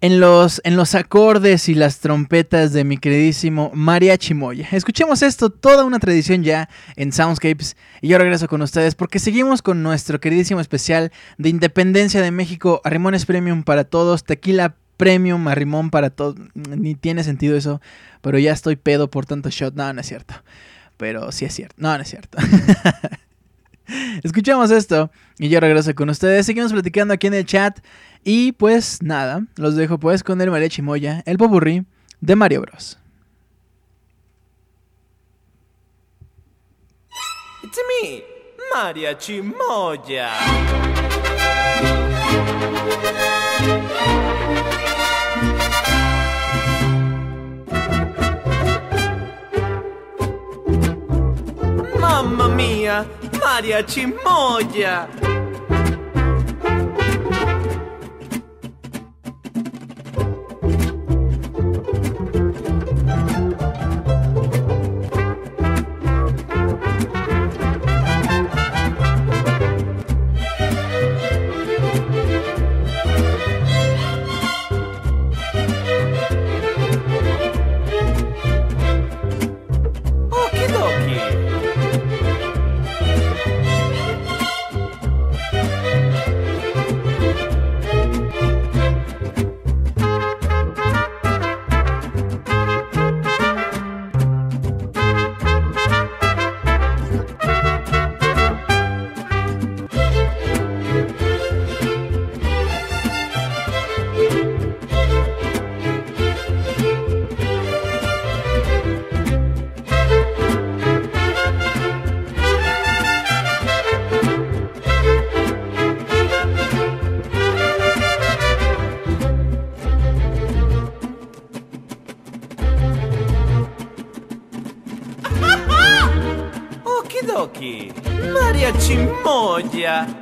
en los, en los acordes y las trompetas de mi queridísimo Mariachi Moya. Escuchemos esto, toda una tradición ya en Soundscapes. Y yo regreso con ustedes porque seguimos con nuestro queridísimo especial de Independencia de México, Arrimones Premium para todos, Tequila Premium, Arrimón para todos. Ni tiene sentido eso, pero ya estoy pedo por tanto shot. No, no es cierto. Pero sí es cierto. No, no es cierto. (laughs) Escuchamos esto y yo regreso con ustedes. Seguimos platicando aquí en el chat. Y pues nada, los dejo pues con el mariachi moya, el popurrí de Mario Bros. It's me, Mariachi Moya. Mamma mia, Mariachi Moya. Mariachi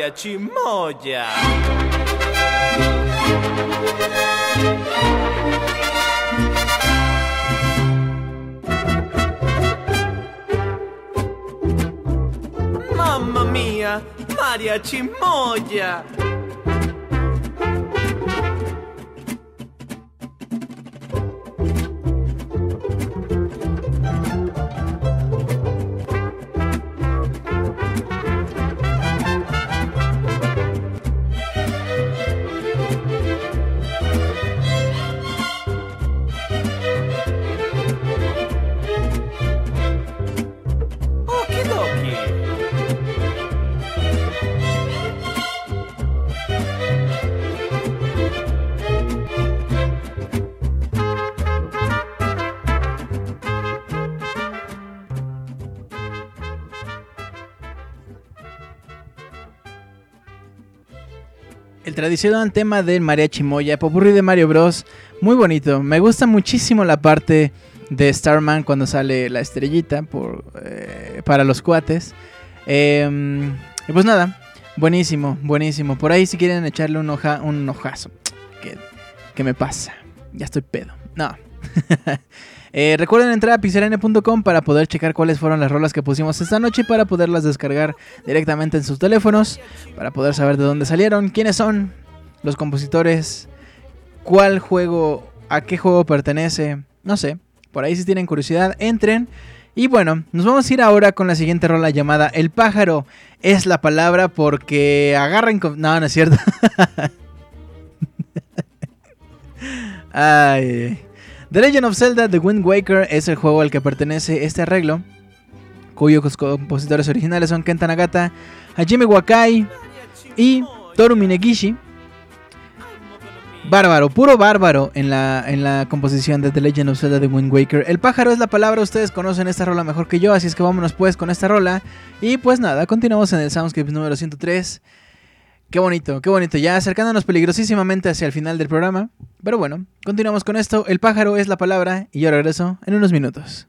Mariachi Moya. Mamma mia, Mariachi Moya. Tradicional tema del mariachi moya, popurrí de Mario Bros. Muy bonito. Me gusta muchísimo la parte de Starman cuando sale la estrellita por, eh, para los cuates. Eh, y pues nada, buenísimo, buenísimo. Por ahí si quieren echarle un, hoja, un ojazo. ¿Qué, qué me pasa? Ya estoy pedo. No. (laughs) Eh, recuerden entrar a pixelania.com para poder checar cuáles fueron las rolas que pusimos esta noche para poderlas descargar directamente en sus teléfonos, para poder saber de dónde salieron, quiénes son los compositores, cuál juego, a qué juego pertenece, no sé. Por ahí si tienen curiosidad, entren. Y bueno, nos vamos a ir ahora con la siguiente rola llamada El pájaro es la palabra porque agarren... con- No, no es cierto. (laughs) Ay. The Legend of Zelda The Wind Waker es el juego al que pertenece este arreglo, cuyos compositores originales son Kenta Nagata, Hajime Wakai y Toru Minegishi. Bárbaro, puro bárbaro en la, en la composición de The Legend of Zelda The Wind Waker. El pájaro es la palabra, ustedes conocen esta rola mejor que yo, así es que vámonos pues con esta rola. Y pues nada, continuamos en el Soundscape número 103. Qué bonito, qué bonito. Ya acercándonos peligrosísimamente hacia el final del programa. Pero bueno, continuamos con esto. El pájaro es la palabra y yo regreso en unos minutos.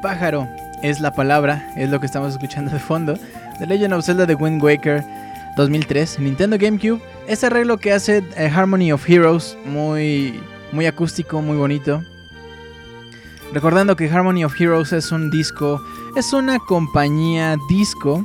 Pájaro es la palabra, es lo que estamos escuchando de fondo. The Legend of Zelda de Wind Waker 2003, Nintendo GameCube. Este arreglo que hace eh, Harmony of Heroes, muy, muy acústico, muy bonito. Recordando que Harmony of Heroes es un disco, es una compañía disco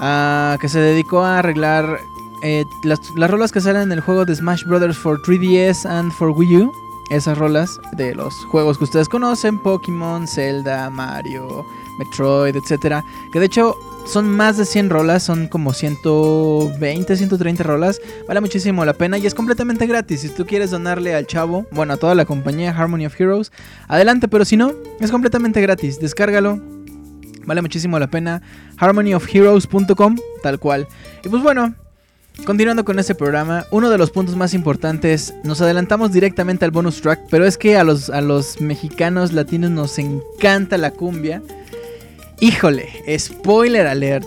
ah, que se dedicó a arreglar eh, las, las rolas que salen en el juego de Smash Brothers for 3DS and for Wii U. Esas rolas de los juegos que ustedes conocen, Pokémon, Zelda, Mario, Metroid, etcétera. Que de hecho son más de 100 rolas, son como 120, 130 rolas. Vale muchísimo la pena y es completamente gratis. Si tú quieres donarle al chavo, bueno, a toda la compañía Harmony of Heroes, adelante, pero si no, es completamente gratis. Descárgalo. Vale muchísimo la pena. harmonyofheroes.com, tal cual. Y pues bueno, Continuando con este programa, uno de los puntos más importantes, nos adelantamos directamente al bonus track, pero es que a los, a los mexicanos latinos nos encanta la cumbia. Híjole, spoiler alert.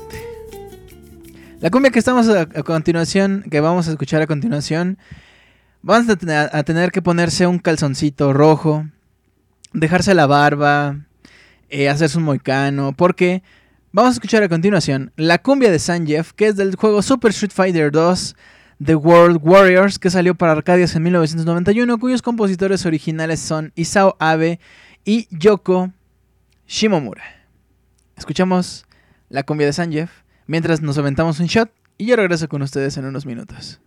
La cumbia que estamos a, continuación, que vamos a escuchar a continuación, vamos a tener, a tener que ponerse un calzoncito rojo, dejarse la barba, eh, hacerse un moicano, porque vamos a escuchar a continuación la cumbia de Sanjeev, que es del juego Super Street Fighter 2 The World Warriors, que salió para Arcadias en 1991, cuyos compositores originales son Isao Abe y Yoko Shimomura. Escuchamos la cumbia de Sanjeev mientras nos aventamos un shot y yo regreso con ustedes en unos minutos.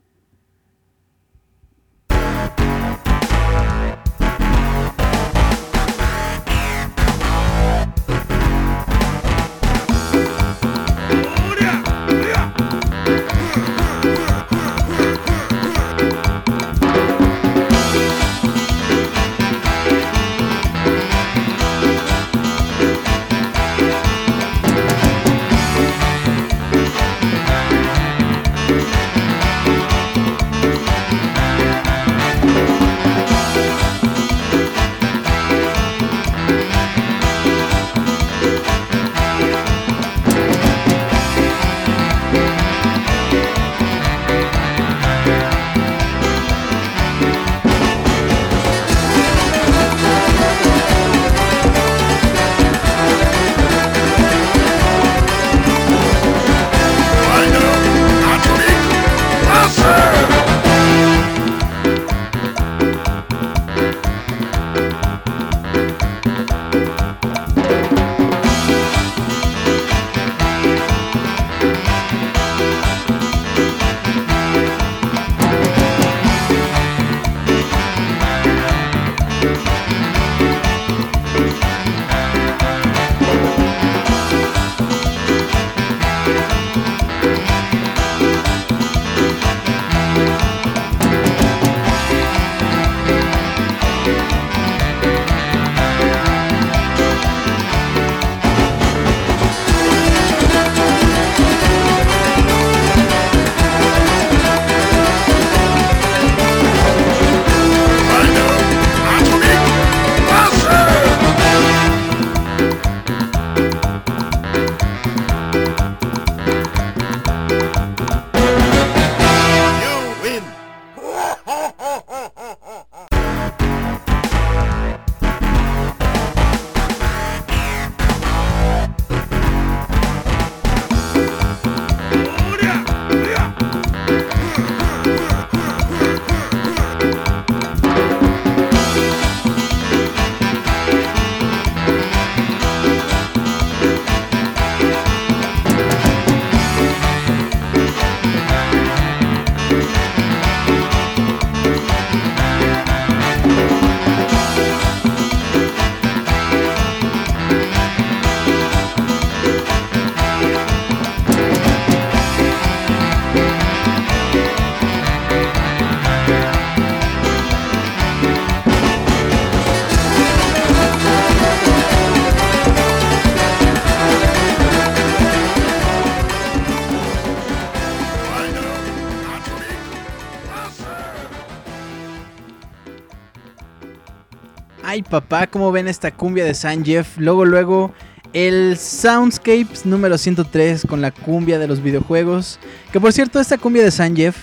Papá, ¿cómo ven esta cumbia de San Jeff? Luego, luego, el Soundscapes número 103 con la cumbia de los videojuegos. Que por cierto, esta cumbia de San Jeff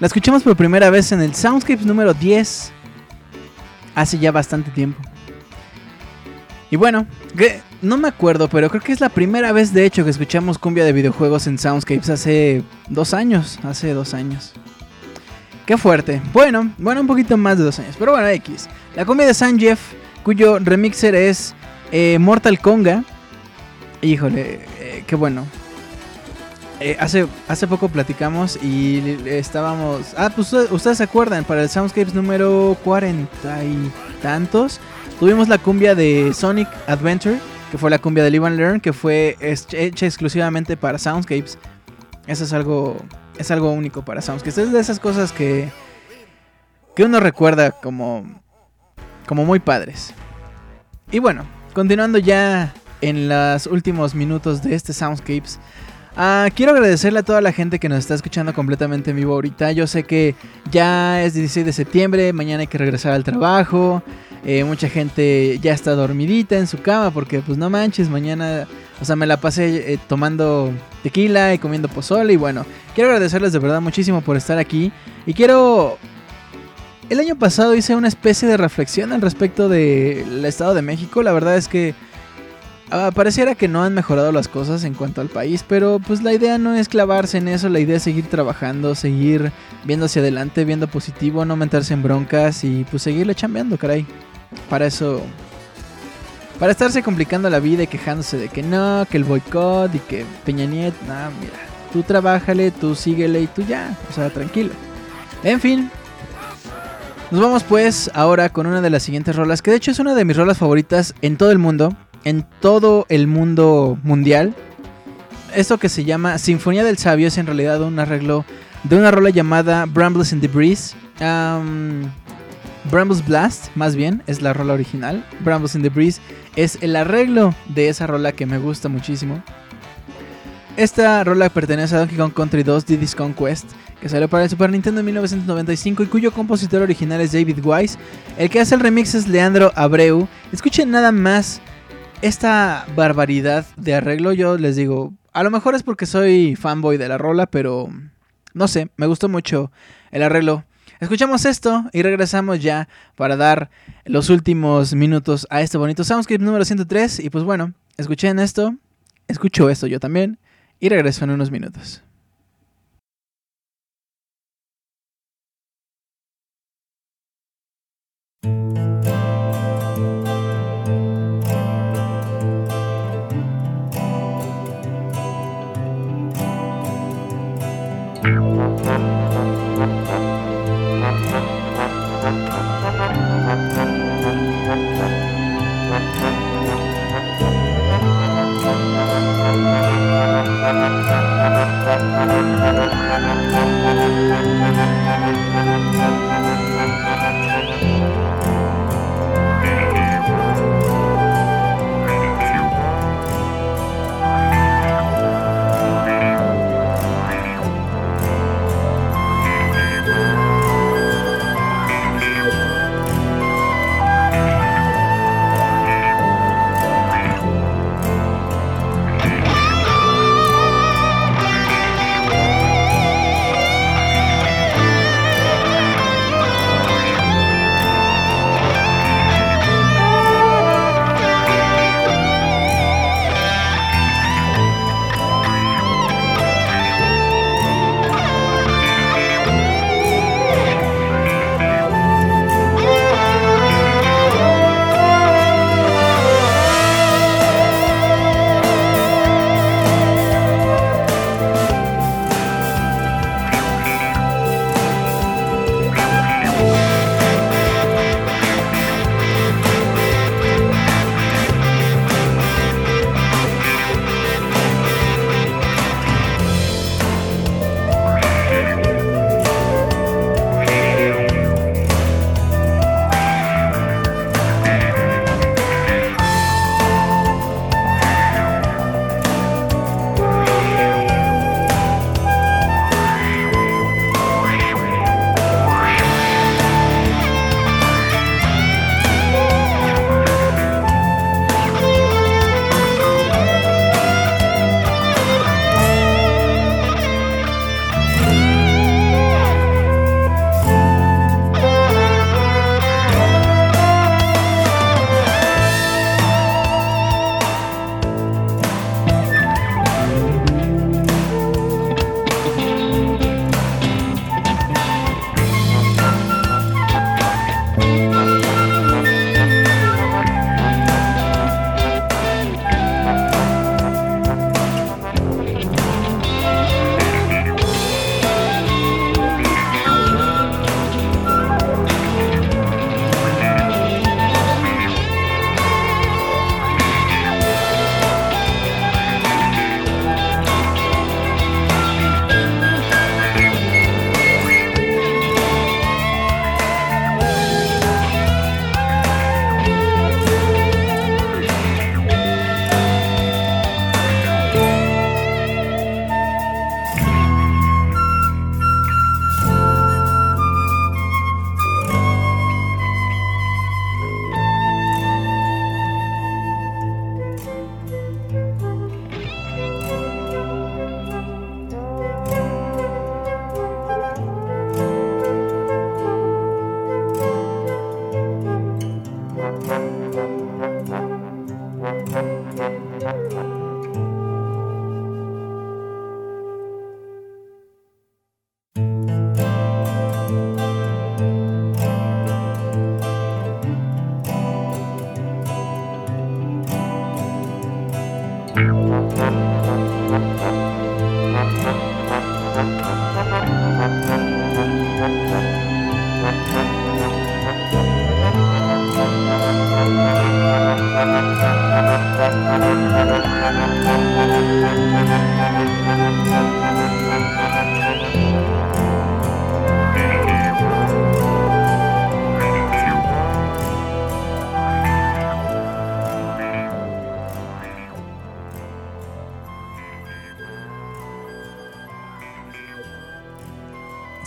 la escuchamos por primera vez en el Soundscapes número 10 hace ya bastante tiempo. Y bueno, no me acuerdo, pero creo que es la primera vez de hecho que escuchamos cumbia de videojuegos en Soundscapes hace dos años. Hace dos años. Qué fuerte. Bueno, bueno, un poquito más de dos años. Pero bueno, X. La cumbia de San Jeff, cuyo remixer es eh, Mortal Konga. Híjole, eh, qué bueno. Eh, hace, hace poco platicamos y estábamos... Ah, pues ustedes, se acuerdan, para el Soundscapes número cuarenta y tantos, tuvimos la cumbia de Sonic Adventure, que fue la cumbia de Live and Learn, que fue hecha exclusivamente para Soundscapes. Eso es algo, es algo único para Soundscapes. Es de esas cosas que, que uno recuerda como, como muy padres. Y bueno, continuando ya en los últimos minutos de este Soundscapes. ah, quiero agradecerle a toda la gente que nos está escuchando completamente en vivo ahorita. Yo sé que ya es 16 de septiembre, mañana hay que regresar al trabajo. eh, mucha gente ya está dormidita en su cama porque pues no manches, mañana, o sea, me la pasé eh, tomando tequila y comiendo pozole y bueno, quiero agradecerles de verdad muchísimo por estar aquí y quiero... El año pasado hice una especie de reflexión al respecto del Estado de México. La verdad es que ah, pareciera que no han mejorado las cosas en cuanto al país, pero pues la idea no es clavarse en eso, la idea es seguir trabajando, seguir viendo hacia adelante, viendo positivo, no meterse en broncas y pues seguirle chambeando, caray. Para eso... Para estarse complicando la vida y quejándose de que no, que el boicot y que Peña Nieto, no, mira, tú trabájale, tú síguele y tú ya, o sea, tranquilo. En fin, nos vamos pues ahora con una de las siguientes rolas, que de hecho es una de mis rolas favoritas en todo el mundo, en todo el mundo mundial. Esto que se llama Sinfonía del Sabio es en realidad un arreglo de una rola llamada Brambles in the Breeze. Brambles Blast, más bien, es la rola original. Brambles in the Breeze es el arreglo de esa rola que me gusta muchísimo. Esta rola pertenece a Donkey Kong Country 2 Diddy's Conquest, que salió para el Super Nintendo en 1995 y cuyo compositor original es David Wise. El que hace el remix es Leandro Abreu. Escuchen nada más esta barbaridad de arreglo. Yo les digo, a lo mejor es porque soy fanboy de la rola, pero no sé, me gustó mucho el arreglo. Escuchamos esto y regresamos ya para dar los últimos minutos a este bonito Soundscape número 103. Y pues bueno, escuchen esto, escucho esto yo también y regreso en unos minutos.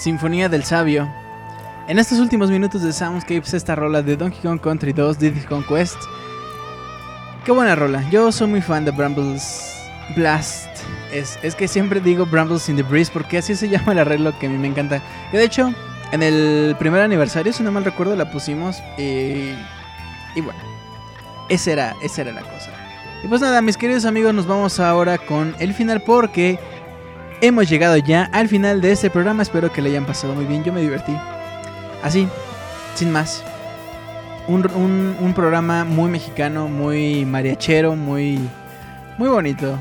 Sinfonía del Sabio. En estos últimos minutos de Soundscapes, esta rola de Donkey Kong Country 2 Diddy Conquest. Qué buena rola. Yo soy muy fan de Brambles Blast. Es, es que siempre digo Brambles in the Breeze porque así se (laughs) llama el arreglo que a mí me encanta. Que de hecho, en el primer aniversario, si no mal recuerdo, la pusimos. Y, y bueno, esa era, esa era la cosa. Y pues nada, mis queridos amigos, nos vamos ahora con el final porque hemos llegado ya al final de este programa. Espero que le hayan pasado muy bien. Yo me divertí. Así, sin más. Un, un- programa muy mexicano, muy mariachero, muy, muy bonito.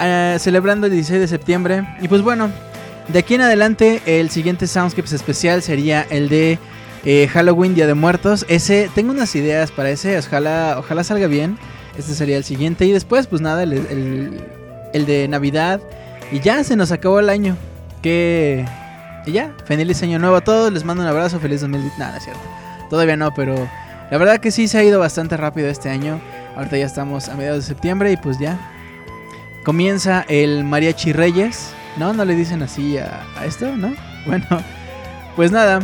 Ah, celebrando el 16 de septiembre. Y pues bueno, de aquí en adelante, el siguiente Soundscapes especial sería el de eh, Halloween, Día de Muertos. Ese, tengo unas ideas para ese, ojalá, ojalá salga bien. Este sería el siguiente. Y después, pues nada, el- el de Navidad. Y ya se nos acabó el año. Que. Y ya, feliz año nuevo a todos. Les mando un abrazo, feliz 2020. Nada, es cierto. Todavía no, pero la verdad que sí se ha ido bastante rápido este año. Ahorita ya estamos a mediados de septiembre y pues ya. Comienza el Mariachi Reyes. ¿No? ¿No le dicen así a, esto? ¿No? (laughs) Bueno, pues nada.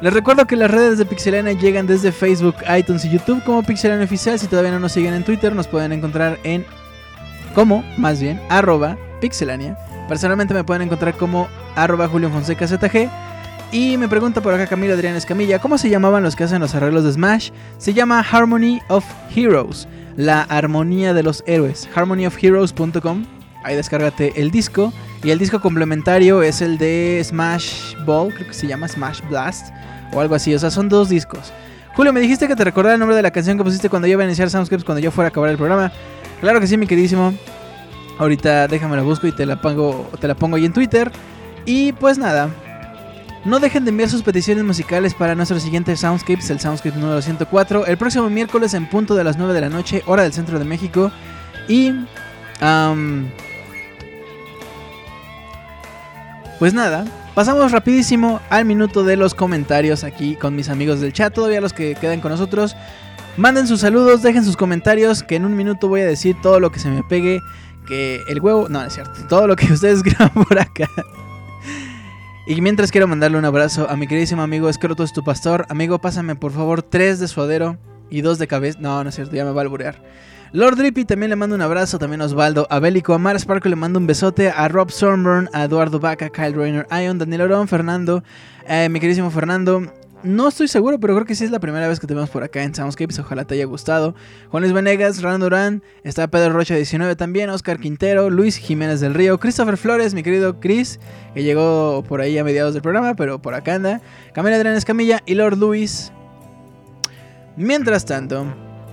Les recuerdo que las redes de Pixelania llegan desde Facebook, iTunes y YouTube como Pixelania Oficial. Si todavía no nos siguen en Twitter, nos pueden encontrar en como, más bien, arroba Pixelania. Personalmente me pueden encontrar como arroba Julio Fonseca ZG. Y me pregunta por acá Camilo Adrián Escamilla, ¿cómo se llamaban los que hacen los arreglos de Smash? Se llama Harmony of Heroes, la armonía de los héroes. harmonyofheroes.com. Ahí descárgate el disco. Y el disco complementario es el de Smash Ball, creo que se llama Smash Blast o algo así. O sea, son dos discos. Julio, me dijiste que te recordara el nombre de la canción que pusiste cuando yo iba a iniciar Soundscapes, cuando yo fuera a acabar el programa. Claro que sí, mi queridísimo. Ahorita déjame la busco y te la pongo, te la pongo ahí en Twitter. Y pues nada. No dejen de enviar sus peticiones musicales para nuestro siguiente Soundscapes, el Soundscape número 104, el próximo miércoles en punto de las 9 de la noche, hora del centro de México. Y... pues nada, pasamos rapidísimo al minuto de los comentarios aquí con mis amigos del chat, todavía los que quedan con nosotros. Manden sus saludos, dejen sus comentarios, que en un minuto voy a decir todo lo que se me pegue, que el huevo, no, es cierto, todo lo que (laughs) ustedes escriban por acá. Y mientras quiero mandarle un abrazo a mi queridísimo amigo Escroto es tu pastor. Amigo, pásame por favor tres de suadero y dos de cabeza. No, no es cierto, ya me va a alburear. Lord Drippy también le mando un abrazo, también Osvaldo, a Bélico, a Mar Sparkle le mando un besote, a Rob Stormburn, a Eduardo Vaca, Kyle Rayner, Ion, Daniel Orón, Fernando, eh, mi queridísimo Fernando. No estoy seguro, pero creo que sí es la primera vez que te vemos por acá en Soundscapes. Ojalá te haya gustado. Juan Luis Venegas, Ran Durán, está Pedro Rocha 19 también, Oscar Quintero, Luis Jiménez del Río, Christopher Flores, mi querido Chris, que llegó por ahí a mediados del programa, pero por acá anda. Camila Adrián Escamilla y Lord Luis. Mientras tanto,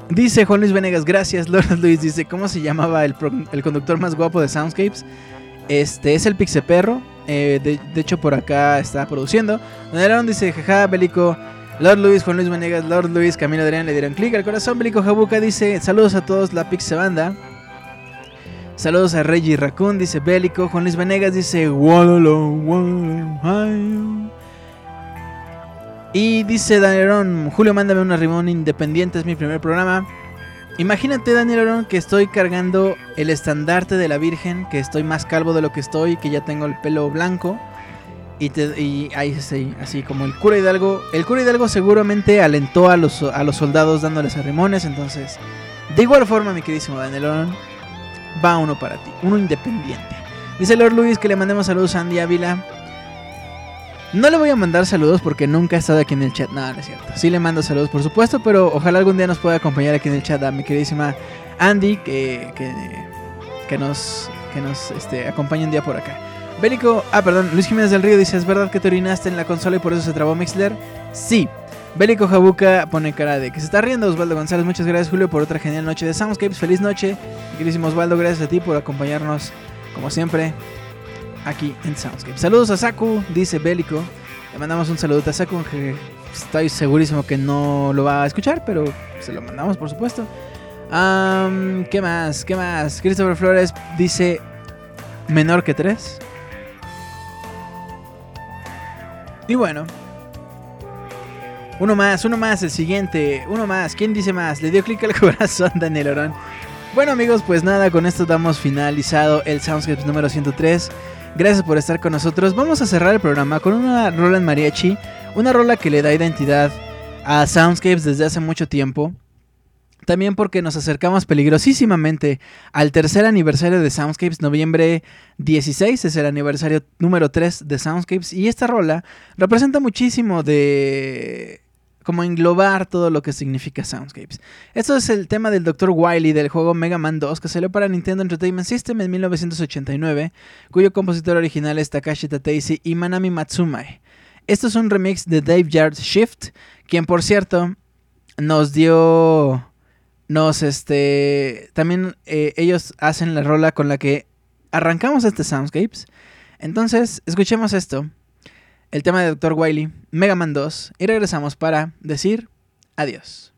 dice Juan Luis Venegas, gracias. Lord (laughs) Luis dice, ¿cómo se llamaba el, conductor más guapo de Soundscapes? Este es el Pixeperro. Eh, de, hecho, por acá está produciendo. Don dice, jaja, Bélico. Lord Luis, Juan Luis Venegas, Lord Luis, Camilo Adrián le dieron clic al corazón. Bélico Jabuca dice, saludos a todos, la Pixe Banda. Saludos a Reggie Raccoon, dice Bélico. Juan Luis Venegas dice, "Walolo, walolo, ay". Y dice Daniel Arón, Julio, mándame una rimón independiente, es mi primer programa. Imagínate, Daniel Arón, que estoy cargando el estandarte de la Virgen, que estoy más calvo de lo que estoy, que ya tengo el pelo blanco. Y, te- y ahí así, así como el cura Hidalgo. El cura Hidalgo seguramente alentó a los, a los soldados dándoles arrimones. Entonces, de igual forma, mi queridísimo Daniel Arón, va uno para ti, uno independiente. Dice Lord Luis que le mandemos saludos a Andy Ávila. No le voy a mandar saludos porque nunca ha estado aquí en el chat. Nada, no es cierto. Sí le mando saludos, por supuesto, pero ojalá algún día nos pueda acompañar aquí en el chat a mi queridísima Andy, que, que, nos, que nos este, acompañe un día por acá. Bélico, ah, perdón, Luis Jiménez del Río dice: ¿Es verdad que te orinaste en la consola y por eso se trabó Mixler? Sí. Bélico Jabuca pone cara de que se está riendo. Osvaldo González, muchas gracias, Julio, por otra genial noche de Soundscapes. Feliz noche. Queridísimo Osvaldo, gracias a ti por acompañarnos, como siempre, aquí en Soundscapes. Saludos a Saku, dice Bélico. Le mandamos un saludo a Saku, que estoy segurísimo que no lo va a escuchar, pero se lo mandamos, por supuesto. ¿Qué más? ¿Qué más? Christopher Flores dice menor que 3. Y bueno. Uno más, uno más, el siguiente. Uno más. ¿Quién dice más? Le dio clic al (laughs) corazón Daniel Orón. Bueno amigos, pues nada, con esto damos finalizado el Soundscapes número 103. Gracias por estar con nosotros. Vamos a cerrar el programa con una rola en mariachi, una rola que le da identidad a Soundscapes desde hace mucho tiempo. También porque nos acercamos peligrosísimamente al tercer aniversario de Soundscapes, noviembre 16 es el aniversario número 3 de Soundscapes y esta rola representa muchísimo de como englobar todo lo que significa Soundscapes. Esto es el tema del Dr. Wily del juego Mega Man 2 que salió para Nintendo Entertainment System en 1989, cuyo compositor original es Takashi Tateishi y Manami Matsumae. Esto es un remix de Dave Yard Shift, quien por cierto nos dio nos este también eh, ellos hacen la rola con la que arrancamos este Soundscapes. Entonces, escuchemos esto. El tema de Dr. Wily, Mega Man 2 y regresamos para decir adiós.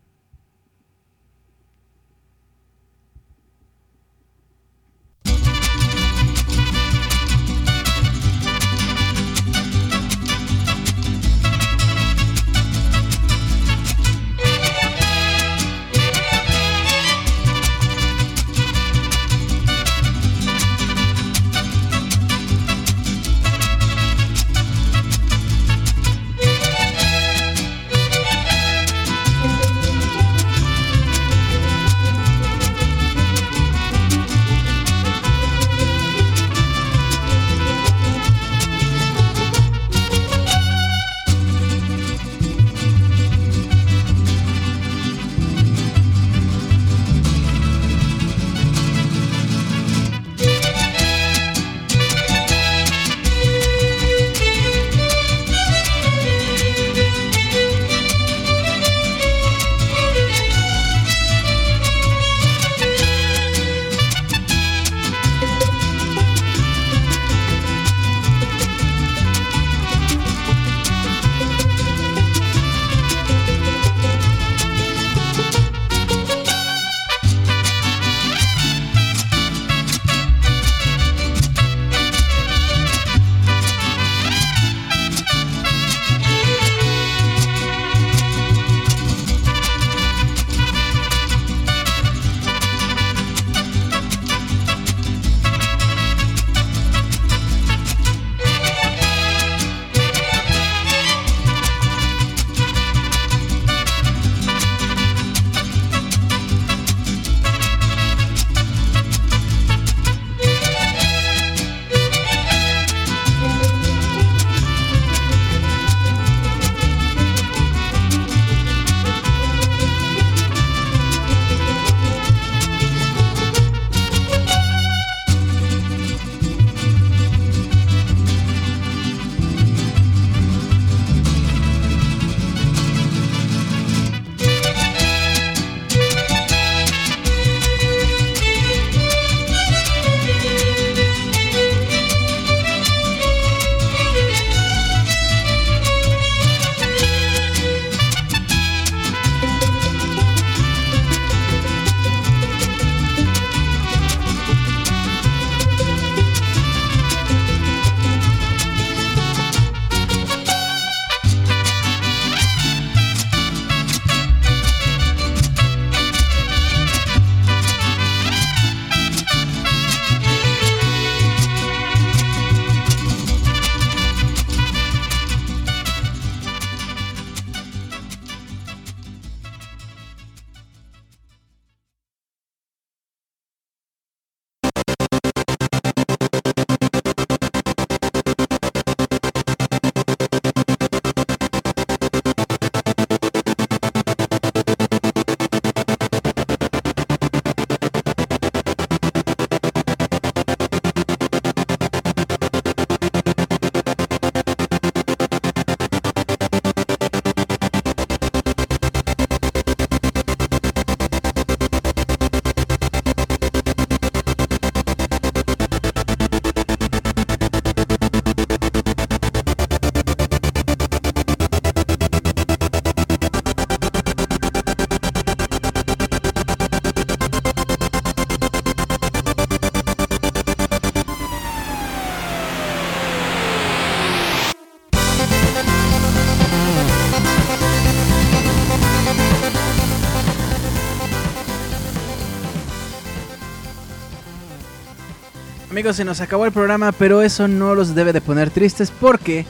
Amigos, se nos acabó el programa, pero eso no los debe de poner tristes porque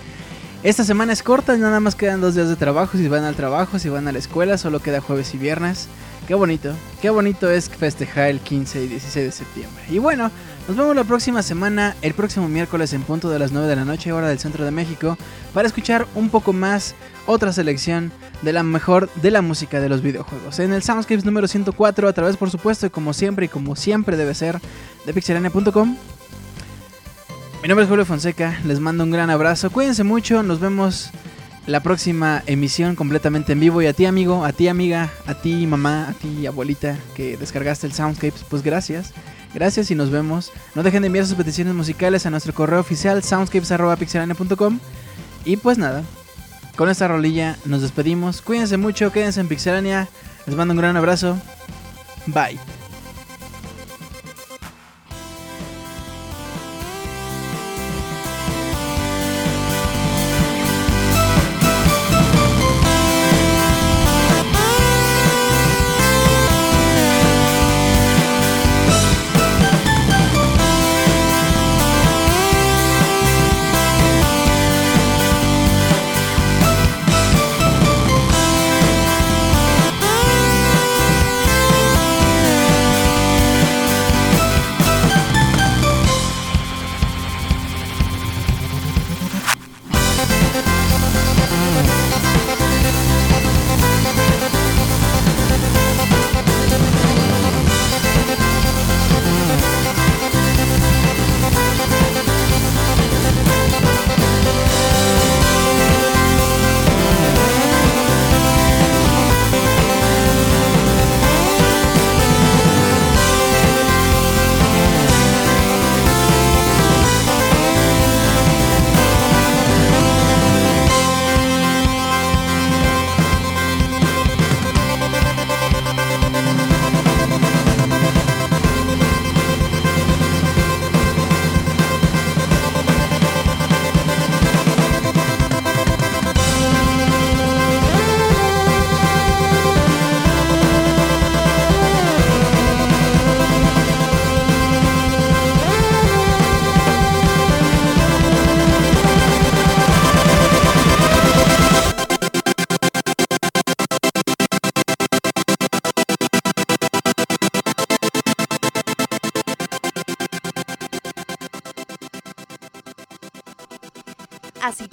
esta semana es corta, nada más quedan dos días de trabajo, si van al trabajo, si van a la escuela, solo queda jueves y viernes. Qué bonito, qué bonito es festejar el 15 y 16 de septiembre. Y bueno, nos vemos la próxima semana, el próximo miércoles en punto de las 9 de la noche, hora del centro de México, para escuchar un poco más otra selección de la mejor de la música de los videojuegos. En el Soundscapes número 104, a través por supuesto, y como siempre y como siempre debe ser, de pixelania.com. Mi nombre es Julio Fonseca, les mando un gran abrazo, cuídense mucho, nos vemos la próxima emisión completamente en vivo. Y a ti, amigo, a ti, amiga, a ti, mamá, a ti, abuelita, que descargaste el Soundscapes, pues gracias. Gracias y nos vemos. No dejen de enviar sus peticiones musicales a nuestro correo oficial soundscapes.pixelania.com. Y pues nada, con esta rolilla nos despedimos. Cuídense mucho, quédense en Pixelania. Les mando un gran abrazo. Bye.